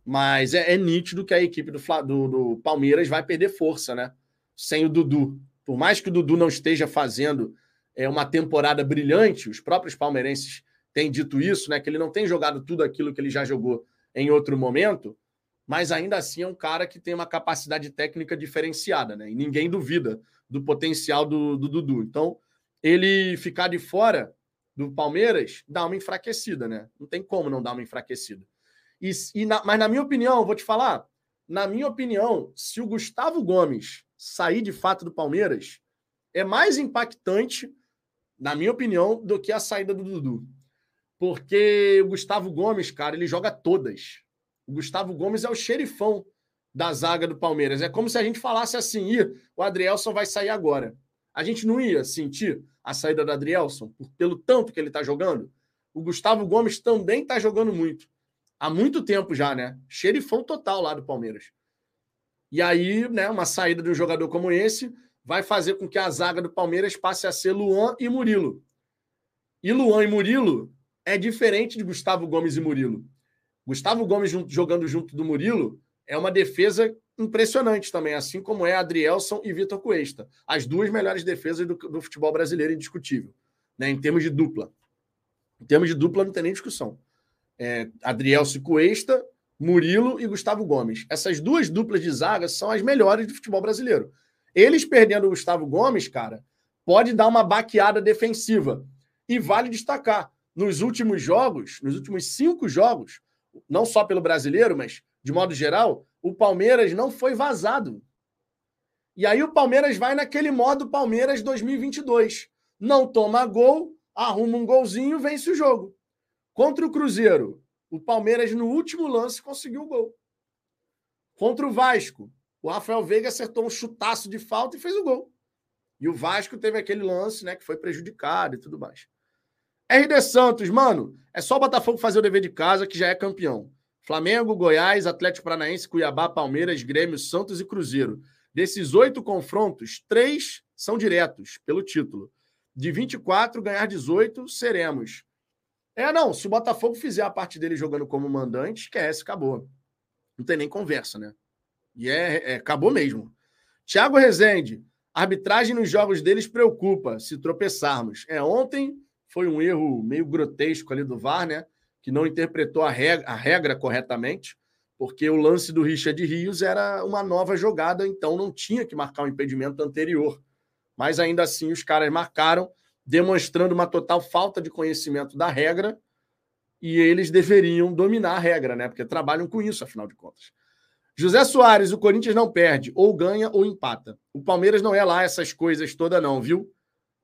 Mas é, é nítido que a equipe do, do, do, Palmeiras vai perder força, né? Sem o Dudu. Por mais que o Dudu não esteja fazendo é, uma temporada brilhante, os próprios palmeirenses têm dito isso, né? Que ele não tem jogado tudo aquilo que ele já jogou em outro momento, mas ainda assim é um cara que tem uma capacidade técnica diferenciada, né? E ninguém duvida do potencial do, do Dudu. Então, ele ficar de fora do Palmeiras, dá uma enfraquecida, né? Não tem como não dar uma enfraquecida. E, e na, mas, na minha opinião, vou te falar, na minha opinião, se o Gustavo Gomes sair de fato do Palmeiras, é mais impactante, na minha opinião, do que a saída do Dudu. Porque o Gustavo Gomes, cara, ele joga todas. O Gustavo Gomes é o xerifão da zaga do Palmeiras. É como se a gente falasse assim: o Adrielson vai sair agora. A gente não ia sentir a saída do Adrielson, pelo tanto que ele está jogando. O Gustavo Gomes também está jogando muito. Há muito tempo já, né? Xerifão total lá do Palmeiras. E aí, né, uma saída de um jogador como esse vai fazer com que a zaga do Palmeiras passe a ser Luan e Murilo. E Luan e Murilo é diferente de Gustavo Gomes e Murilo. Gustavo Gomes jogando junto do Murilo é uma defesa impressionante também, assim como é Adrielson e Vitor Cuesta. As duas melhores defesas do, do futebol brasileiro, indiscutível, né, em termos de dupla. Em termos de dupla, não tem nem discussão. É, Adrielson e Cuesta, Murilo e Gustavo Gomes. Essas duas duplas de zaga são as melhores do futebol brasileiro. Eles perdendo o Gustavo Gomes, cara, pode dar uma baqueada defensiva. E vale destacar, nos últimos jogos, nos últimos cinco jogos, não só pelo brasileiro, mas de modo geral, o Palmeiras não foi vazado. E aí o Palmeiras vai naquele modo Palmeiras 2022. Não toma gol, arruma um golzinho, vence o jogo. Contra o Cruzeiro, o Palmeiras no último lance conseguiu o gol. Contra o Vasco, o Rafael Veiga acertou um chutaço de falta e fez o gol. E o Vasco teve aquele lance, né, que foi prejudicado e tudo mais. RD Santos, mano, é só o Botafogo fazer o dever de casa que já é campeão. Flamengo, Goiás, Atlético Paranaense, Cuiabá, Palmeiras, Grêmio, Santos e Cruzeiro. Desses oito confrontos, três são diretos pelo título. De 24, ganhar 18, seremos. É, não, se o Botafogo fizer a parte dele jogando como mandante, esquece, acabou. Não tem nem conversa, né? E é, é acabou mesmo. Thiago Rezende, arbitragem nos jogos deles preocupa se tropeçarmos. É, ontem foi um erro meio grotesco ali do VAR, né? que não interpretou a regra, a regra corretamente, porque o lance do Richard Rios era uma nova jogada, então não tinha que marcar o um impedimento anterior. Mas ainda assim os caras marcaram, demonstrando uma total falta de conhecimento da regra, e eles deveriam dominar a regra, né? Porque trabalham com isso, afinal de contas. José Soares, o Corinthians não perde, ou ganha ou empata. O Palmeiras não é lá essas coisas todas, não, viu?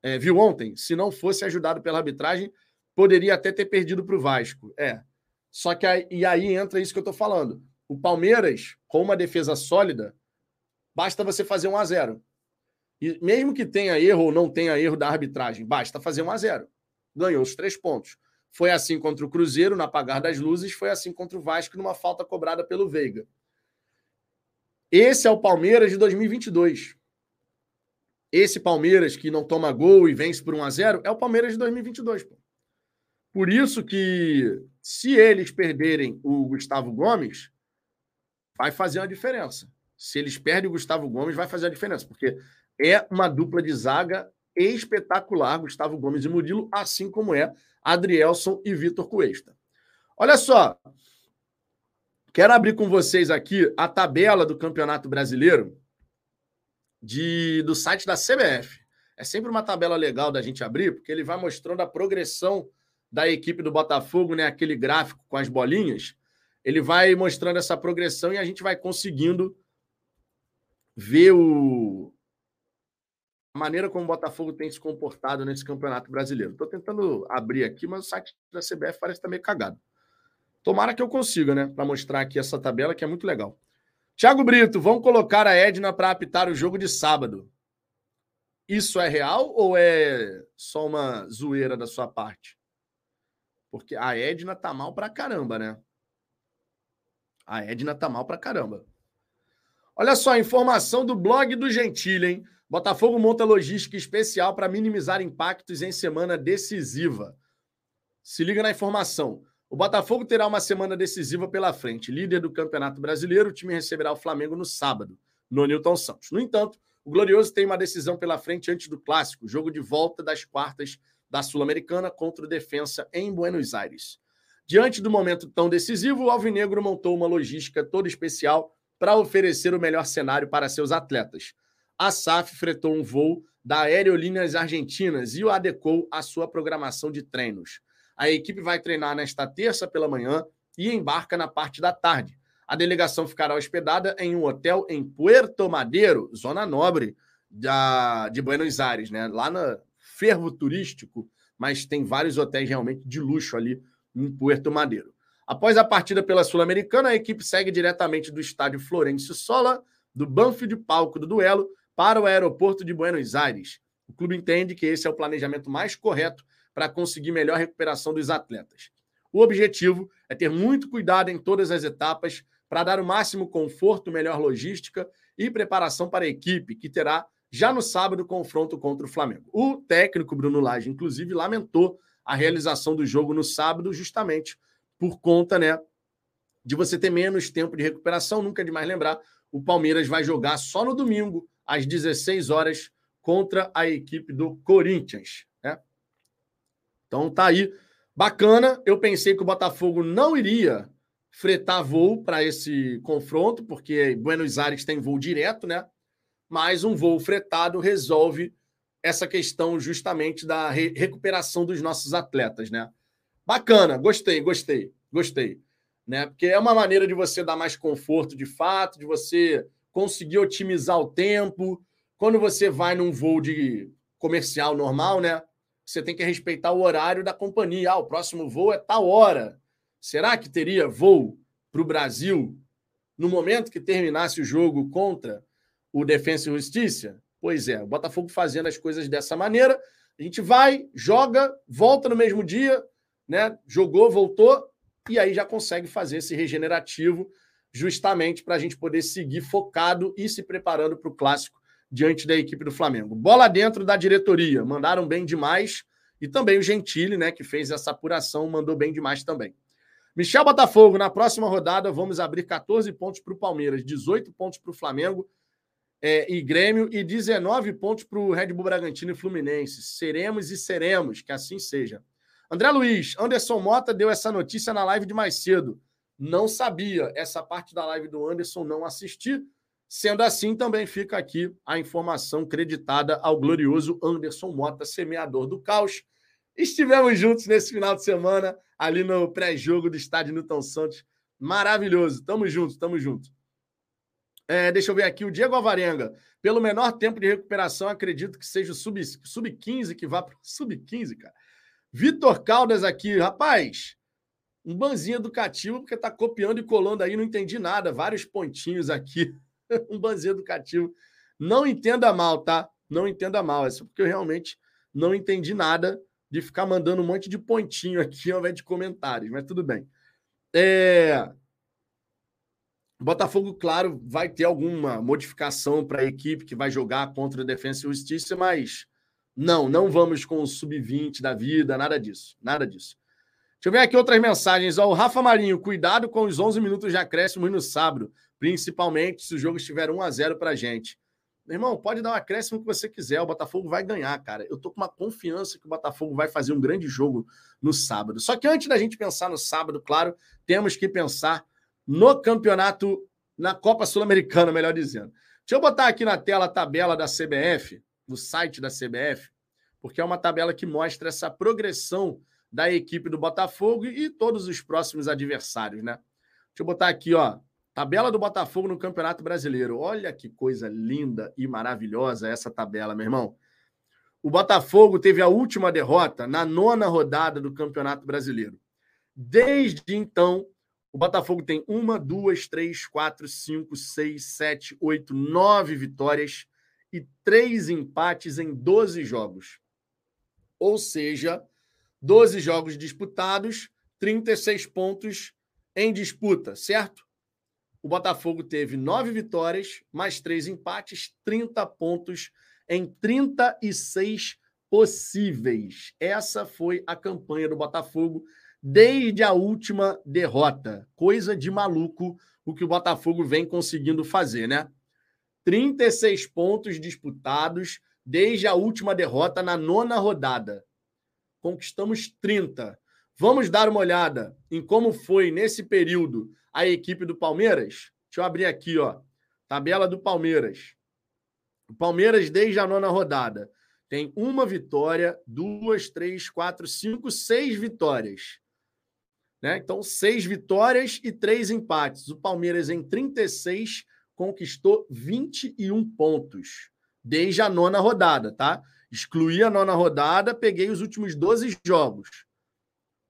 É, viu ontem? Se não fosse ajudado pela arbitragem, poderia até ter perdido para o Vasco. É. Só que aí, e aí entra isso que eu estou falando. O Palmeiras, com uma defesa sólida, basta você fazer um a 0 E mesmo que tenha erro ou não tenha erro da arbitragem, basta fazer um a 0 Ganhou os três pontos. Foi assim contra o Cruzeiro, no apagar das luzes, foi assim contra o Vasco, numa falta cobrada pelo Veiga. Esse é o Palmeiras de 2022. Esse Palmeiras que não toma gol e vence por 1 a 0 é o Palmeiras de 2022. Pô. Por isso que, se eles perderem o Gustavo Gomes, vai fazer uma diferença. Se eles perdem o Gustavo Gomes, vai fazer a diferença, porque é uma dupla de zaga espetacular, Gustavo Gomes e Murilo, assim como é Adrielson e Vitor Cuesta. Olha só, quero abrir com vocês aqui a tabela do Campeonato Brasileiro de, do site da CBF. É sempre uma tabela legal da gente abrir, porque ele vai mostrando a progressão da equipe do Botafogo, né, aquele gráfico com as bolinhas, ele vai mostrando essa progressão e a gente vai conseguindo ver o... a maneira como o Botafogo tem se comportado nesse Campeonato Brasileiro. Estou tentando abrir aqui, mas o site da CBF parece estar meio cagado. Tomara que eu consiga, né, para mostrar aqui essa tabela que é muito legal. Tiago Brito, vão colocar a Edna para apitar o jogo de sábado. Isso é real ou é só uma zoeira da sua parte? Porque a Edna tá mal pra caramba, né? A Edna tá mal pra caramba. Olha só, informação do blog do Gentile, hein? Botafogo monta logística especial para minimizar impactos em semana decisiva. Se liga na informação. O Botafogo terá uma semana decisiva pela frente. Líder do Campeonato Brasileiro, o time receberá o Flamengo no sábado, no Newton Santos. No entanto, o Glorioso tem uma decisão pela frente antes do clássico, jogo de volta das quartas da Sul-Americana contra o Defensa em Buenos Aires. Diante do momento tão decisivo, o Alvinegro montou uma logística toda especial para oferecer o melhor cenário para seus atletas. A SAF fretou um voo da Aerolíneas Argentinas e o adequou à sua programação de treinos. A equipe vai treinar nesta terça pela manhã e embarca na parte da tarde. A delegação ficará hospedada em um hotel em Puerto Madeiro, zona nobre da, de Buenos Aires, né? lá na, fervo turístico, mas tem vários hotéis realmente de luxo ali em Puerto Madeiro. Após a partida pela Sul-Americana, a equipe segue diretamente do estádio Florencio Sola, do de palco do duelo, para o aeroporto de Buenos Aires. O clube entende que esse é o planejamento mais correto para conseguir melhor recuperação dos atletas. O objetivo é ter muito cuidado em todas as etapas para dar o máximo conforto, melhor logística e preparação para a equipe, que terá já no sábado, confronto contra o Flamengo. O técnico Bruno Lage, inclusive, lamentou a realização do jogo no sábado, justamente por conta né, de você ter menos tempo de recuperação. Nunca é demais lembrar, o Palmeiras vai jogar só no domingo, às 16 horas, contra a equipe do Corinthians. Então tá aí. Bacana. Eu pensei que o Botafogo não iria fretar voo para esse confronto, porque Buenos Aires tem voo direto, né? Mas um voo fretado resolve essa questão justamente da re recuperação dos nossos atletas, né? Bacana, gostei, gostei, gostei. Né? Porque é uma maneira de você dar mais conforto de fato, de você conseguir otimizar o tempo. Quando você vai num voo de comercial normal, né? Você tem que respeitar o horário da companhia. Ah, o próximo voo é tal hora. Será que teria voo para o Brasil no momento que terminasse o jogo contra o Defensa e Justiça? Pois é, o Botafogo fazendo as coisas dessa maneira. A gente vai, joga, volta no mesmo dia, né? Jogou, voltou, e aí já consegue fazer esse regenerativo justamente para a gente poder seguir focado e se preparando para o clássico diante da equipe do Flamengo. Bola dentro da diretoria, mandaram bem demais. E também o Gentili, né, que fez essa apuração, mandou bem demais também. Michel Botafogo, na próxima rodada, vamos abrir 14 pontos para o Palmeiras, 18 pontos para o Flamengo é, e Grêmio e 19 pontos para o Red Bull Bragantino e Fluminense. Seremos e seremos, que assim seja. André Luiz, Anderson Mota deu essa notícia na live de mais cedo. Não sabia. Essa parte da live do Anderson não assisti. Sendo assim, também fica aqui a informação creditada ao glorioso Anderson Mota, semeador do caos. Estivemos juntos nesse final de semana, ali no pré-jogo do estádio Newton Santos. Maravilhoso. Tamo junto, tamo junto. É, deixa eu ver aqui, o Diego Alvarenga. Pelo menor tempo de recuperação, acredito que seja o sub-15 sub que vá para o sub-15, cara. Vitor Caldas aqui, rapaz. Um banzinho educativo, porque tá copiando e colando aí, não entendi nada. Vários pontinhos aqui. um banzinho educativo. Não entenda mal, tá? Não entenda mal. É porque eu realmente não entendi nada de ficar mandando um monte de pontinho aqui ao invés de comentários, mas tudo bem. É... Botafogo, claro, vai ter alguma modificação para a equipe que vai jogar contra a Defensa e Justiça, mas não, não vamos com o sub-20 da vida, nada disso, nada disso. Deixa eu ver aqui outras mensagens. O Rafa Marinho, cuidado com os 11 minutos de acréscimo no sábado, principalmente se o jogo estiver 1 a 0 para a gente. Meu irmão, pode dar um acréscimo que você quiser, o Botafogo vai ganhar, cara. Eu tô com uma confiança que o Botafogo vai fazer um grande jogo no sábado. Só que antes da gente pensar no sábado, claro, temos que pensar no campeonato, na Copa Sul-Americana, melhor dizendo. Deixa eu botar aqui na tela a tabela da CBF no site da CBF, porque é uma tabela que mostra essa progressão da equipe do Botafogo e todos os próximos adversários, né? Deixa eu botar aqui, ó. Tabela do Botafogo no Campeonato Brasileiro. Olha que coisa linda e maravilhosa essa tabela, meu irmão. O Botafogo teve a última derrota na nona rodada do Campeonato Brasileiro. Desde então, o Botafogo tem uma, duas, três, quatro, cinco, seis, sete, oito, nove vitórias e três empates em 12 jogos. Ou seja, 12 jogos disputados, 36 pontos em disputa, certo? O Botafogo teve nove vitórias, mais três empates, 30 pontos em 36 possíveis. Essa foi a campanha do Botafogo desde a última derrota. Coisa de maluco o que o Botafogo vem conseguindo fazer, né? 36 pontos disputados desde a última derrota na nona rodada. Conquistamos 30. Vamos dar uma olhada em como foi nesse período a equipe do Palmeiras? Deixa eu abrir aqui, ó. Tabela do Palmeiras. O Palmeiras, desde a nona rodada, tem uma vitória, duas, três, quatro, cinco, seis vitórias. Né? Então, seis vitórias e três empates. O Palmeiras em 36 conquistou 21 pontos desde a nona rodada, tá? Excluí a nona rodada, peguei os últimos 12 jogos.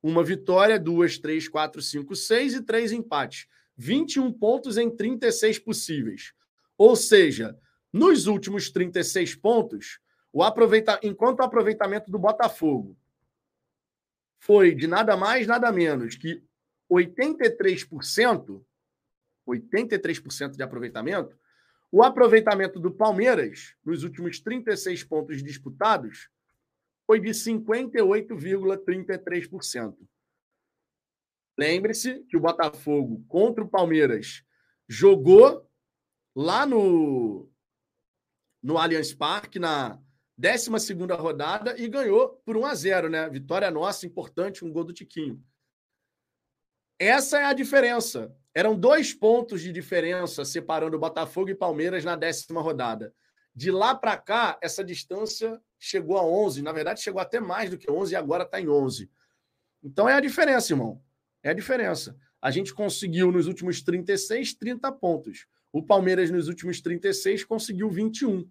Uma vitória, duas, três, quatro, cinco, seis e três empates. 21 pontos em 36 possíveis. Ou seja, nos últimos 36 pontos, o aproveita... enquanto o aproveitamento do Botafogo foi de nada mais, nada menos que 83%, 83% de aproveitamento, o aproveitamento do Palmeiras nos últimos 36 pontos disputados foi de 58,33%. Lembre-se que o Botafogo contra o Palmeiras jogou lá no, no Allianz Parque, na 12 rodada, e ganhou por 1 a 0 né? Vitória nossa, importante, um gol do Tiquinho. Essa é a diferença. Eram dois pontos de diferença separando Botafogo e Palmeiras na décima rodada. De lá para cá, essa distância chegou a 11. Na verdade, chegou até mais do que 11 e agora está em 11. Então é a diferença, irmão. É a diferença. A gente conseguiu nos últimos 36, 30 pontos. O Palmeiras nos últimos 36 conseguiu 21.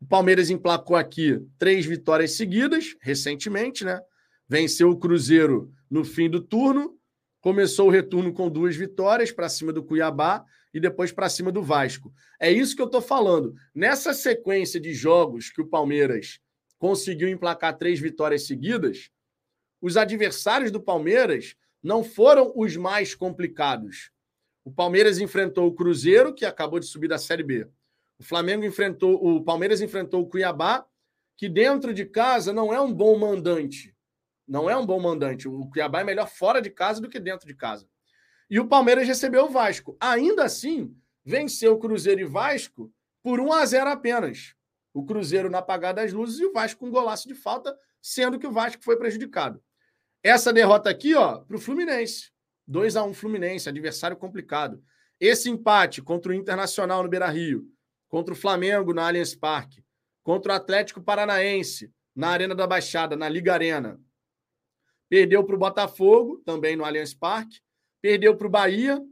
O Palmeiras emplacou aqui três vitórias seguidas, recentemente, né? Venceu o Cruzeiro no fim do turno, começou o retorno com duas vitórias para cima do Cuiabá e depois para cima do Vasco. É isso que eu estou falando. Nessa sequência de jogos que o Palmeiras conseguiu emplacar três vitórias seguidas, os adversários do Palmeiras não foram os mais complicados. O Palmeiras enfrentou o Cruzeiro, que acabou de subir da Série B. O Flamengo enfrentou, o Palmeiras enfrentou o Cuiabá, que dentro de casa não é um bom mandante. Não é um bom mandante. O Cuiabá é melhor fora de casa do que dentro de casa. E o Palmeiras recebeu o Vasco. Ainda assim, venceu o Cruzeiro e Vasco por 1 a 0 apenas. O Cruzeiro na apagada das luzes e o Vasco com um golaço de falta, sendo que o Vasco foi prejudicado. Essa derrota aqui, ó, para o Fluminense. 2 a 1 Fluminense, adversário complicado. Esse empate contra o Internacional no Beira-Rio, contra o Flamengo no Allianz Parque, contra o Atlético Paranaense na Arena da Baixada, na Liga Arena. Perdeu para o Botafogo, também no Allianz Parque. Perdeu para o Bahia.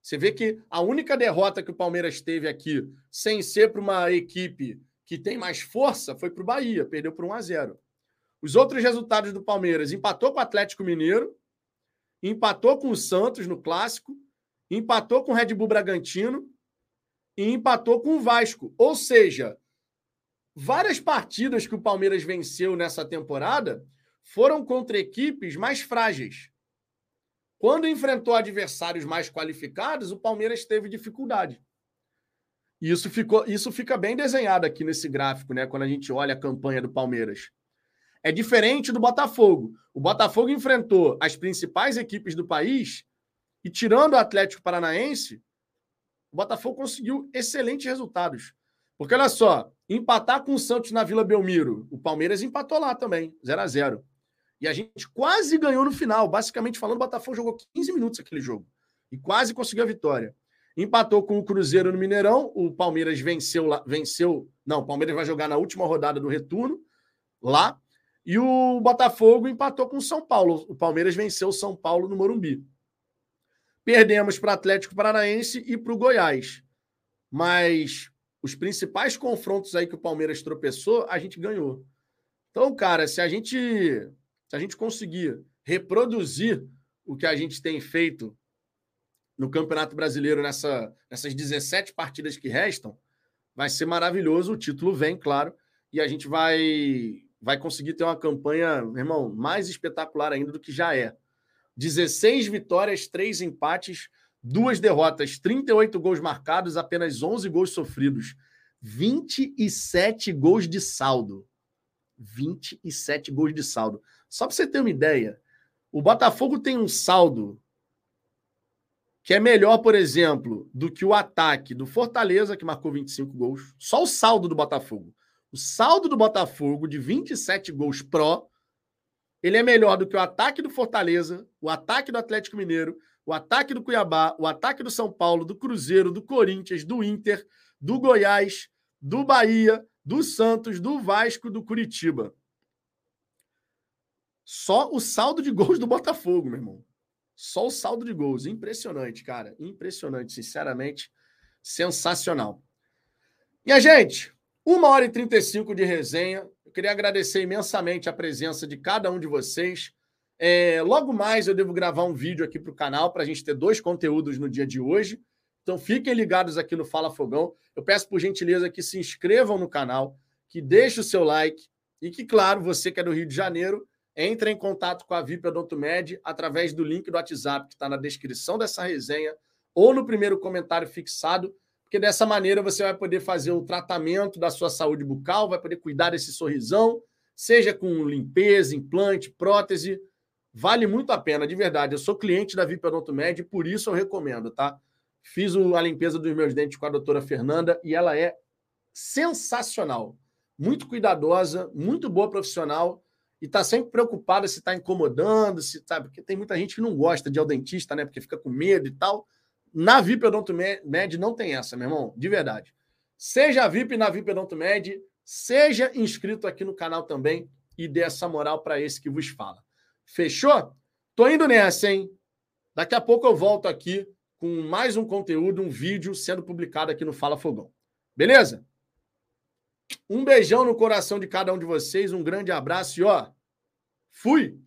Você vê que a única derrota que o Palmeiras teve aqui, sem ser para uma equipe que tem mais força, foi para o Bahia. Perdeu por 1 a 0 os outros resultados do Palmeiras: empatou com o Atlético Mineiro, empatou com o Santos no clássico, empatou com o Red Bull Bragantino e empatou com o Vasco. Ou seja, várias partidas que o Palmeiras venceu nessa temporada foram contra equipes mais frágeis. Quando enfrentou adversários mais qualificados, o Palmeiras teve dificuldade. E isso, ficou, isso fica bem desenhado aqui nesse gráfico, né? Quando a gente olha a campanha do Palmeiras. É diferente do Botafogo. O Botafogo enfrentou as principais equipes do país e, tirando o Atlético Paranaense, o Botafogo conseguiu excelentes resultados. Porque, olha só, empatar com o Santos na Vila Belmiro, o Palmeiras empatou lá também, 0 a 0 E a gente quase ganhou no final. Basicamente falando, o Botafogo jogou 15 minutos aquele jogo. E quase conseguiu a vitória. Empatou com o Cruzeiro no Mineirão. O Palmeiras venceu lá. Venceu. Não, o Palmeiras vai jogar na última rodada do retorno lá. E o Botafogo empatou com o São Paulo. O Palmeiras venceu o São Paulo no Morumbi. Perdemos para o Atlético Paranaense e para o Goiás. Mas os principais confrontos aí que o Palmeiras tropeçou, a gente ganhou. Então, cara, se a gente se a gente conseguir reproduzir o que a gente tem feito no Campeonato Brasileiro nessa, nessas 17 partidas que restam, vai ser maravilhoso. O título vem, claro, e a gente vai vai conseguir ter uma campanha, irmão, mais espetacular ainda do que já é. 16 vitórias, 3 empates, duas derrotas, 38 gols marcados, apenas 11 gols sofridos, 27 gols de saldo. 27 gols de saldo. Só para você ter uma ideia, o Botafogo tem um saldo que é melhor, por exemplo, do que o ataque do Fortaleza, que marcou 25 gols. Só o saldo do Botafogo. O saldo do Botafogo de 27 gols pró, ele é melhor do que o ataque do Fortaleza, o ataque do Atlético Mineiro, o ataque do Cuiabá, o ataque do São Paulo, do Cruzeiro, do Corinthians, do Inter, do Goiás, do Bahia, do Santos, do Vasco, do Curitiba. Só o saldo de gols do Botafogo, meu irmão. Só o saldo de gols. Impressionante, cara. Impressionante, sinceramente. Sensacional. E a gente, uma hora e 35 de resenha. Eu queria agradecer imensamente a presença de cada um de vocês. É, logo mais eu devo gravar um vídeo aqui para o canal para a gente ter dois conteúdos no dia de hoje. Então fiquem ligados aqui no Fala Fogão. Eu peço por gentileza que se inscrevam no canal, que deixem o seu like e que, claro, você que é do Rio de Janeiro, entre em contato com a VIP Odontomed através do link do WhatsApp que está na descrição dessa resenha ou no primeiro comentário fixado porque dessa maneira você vai poder fazer o tratamento da sua saúde bucal, vai poder cuidar desse sorrisão, seja com limpeza, implante, prótese, Vale muito a pena, de verdade. Eu sou cliente da VIP Med, por isso eu recomendo, tá? Fiz a limpeza dos meus dentes com a doutora Fernanda e ela é sensacional. Muito cuidadosa, muito boa profissional e está sempre preocupada se está incomodando, se tá, porque tem muita gente que não gosta de ir ao dentista, né? Porque fica com medo e tal. Na VIP Med não tem essa, meu irmão, de verdade. Seja VIP na VIP Med, seja inscrito aqui no canal também e dê essa moral para esse que vos fala. Fechou? Tô indo nessa, hein? Daqui a pouco eu volto aqui com mais um conteúdo, um vídeo sendo publicado aqui no Fala Fogão. Beleza? Um beijão no coração de cada um de vocês, um grande abraço e ó, fui!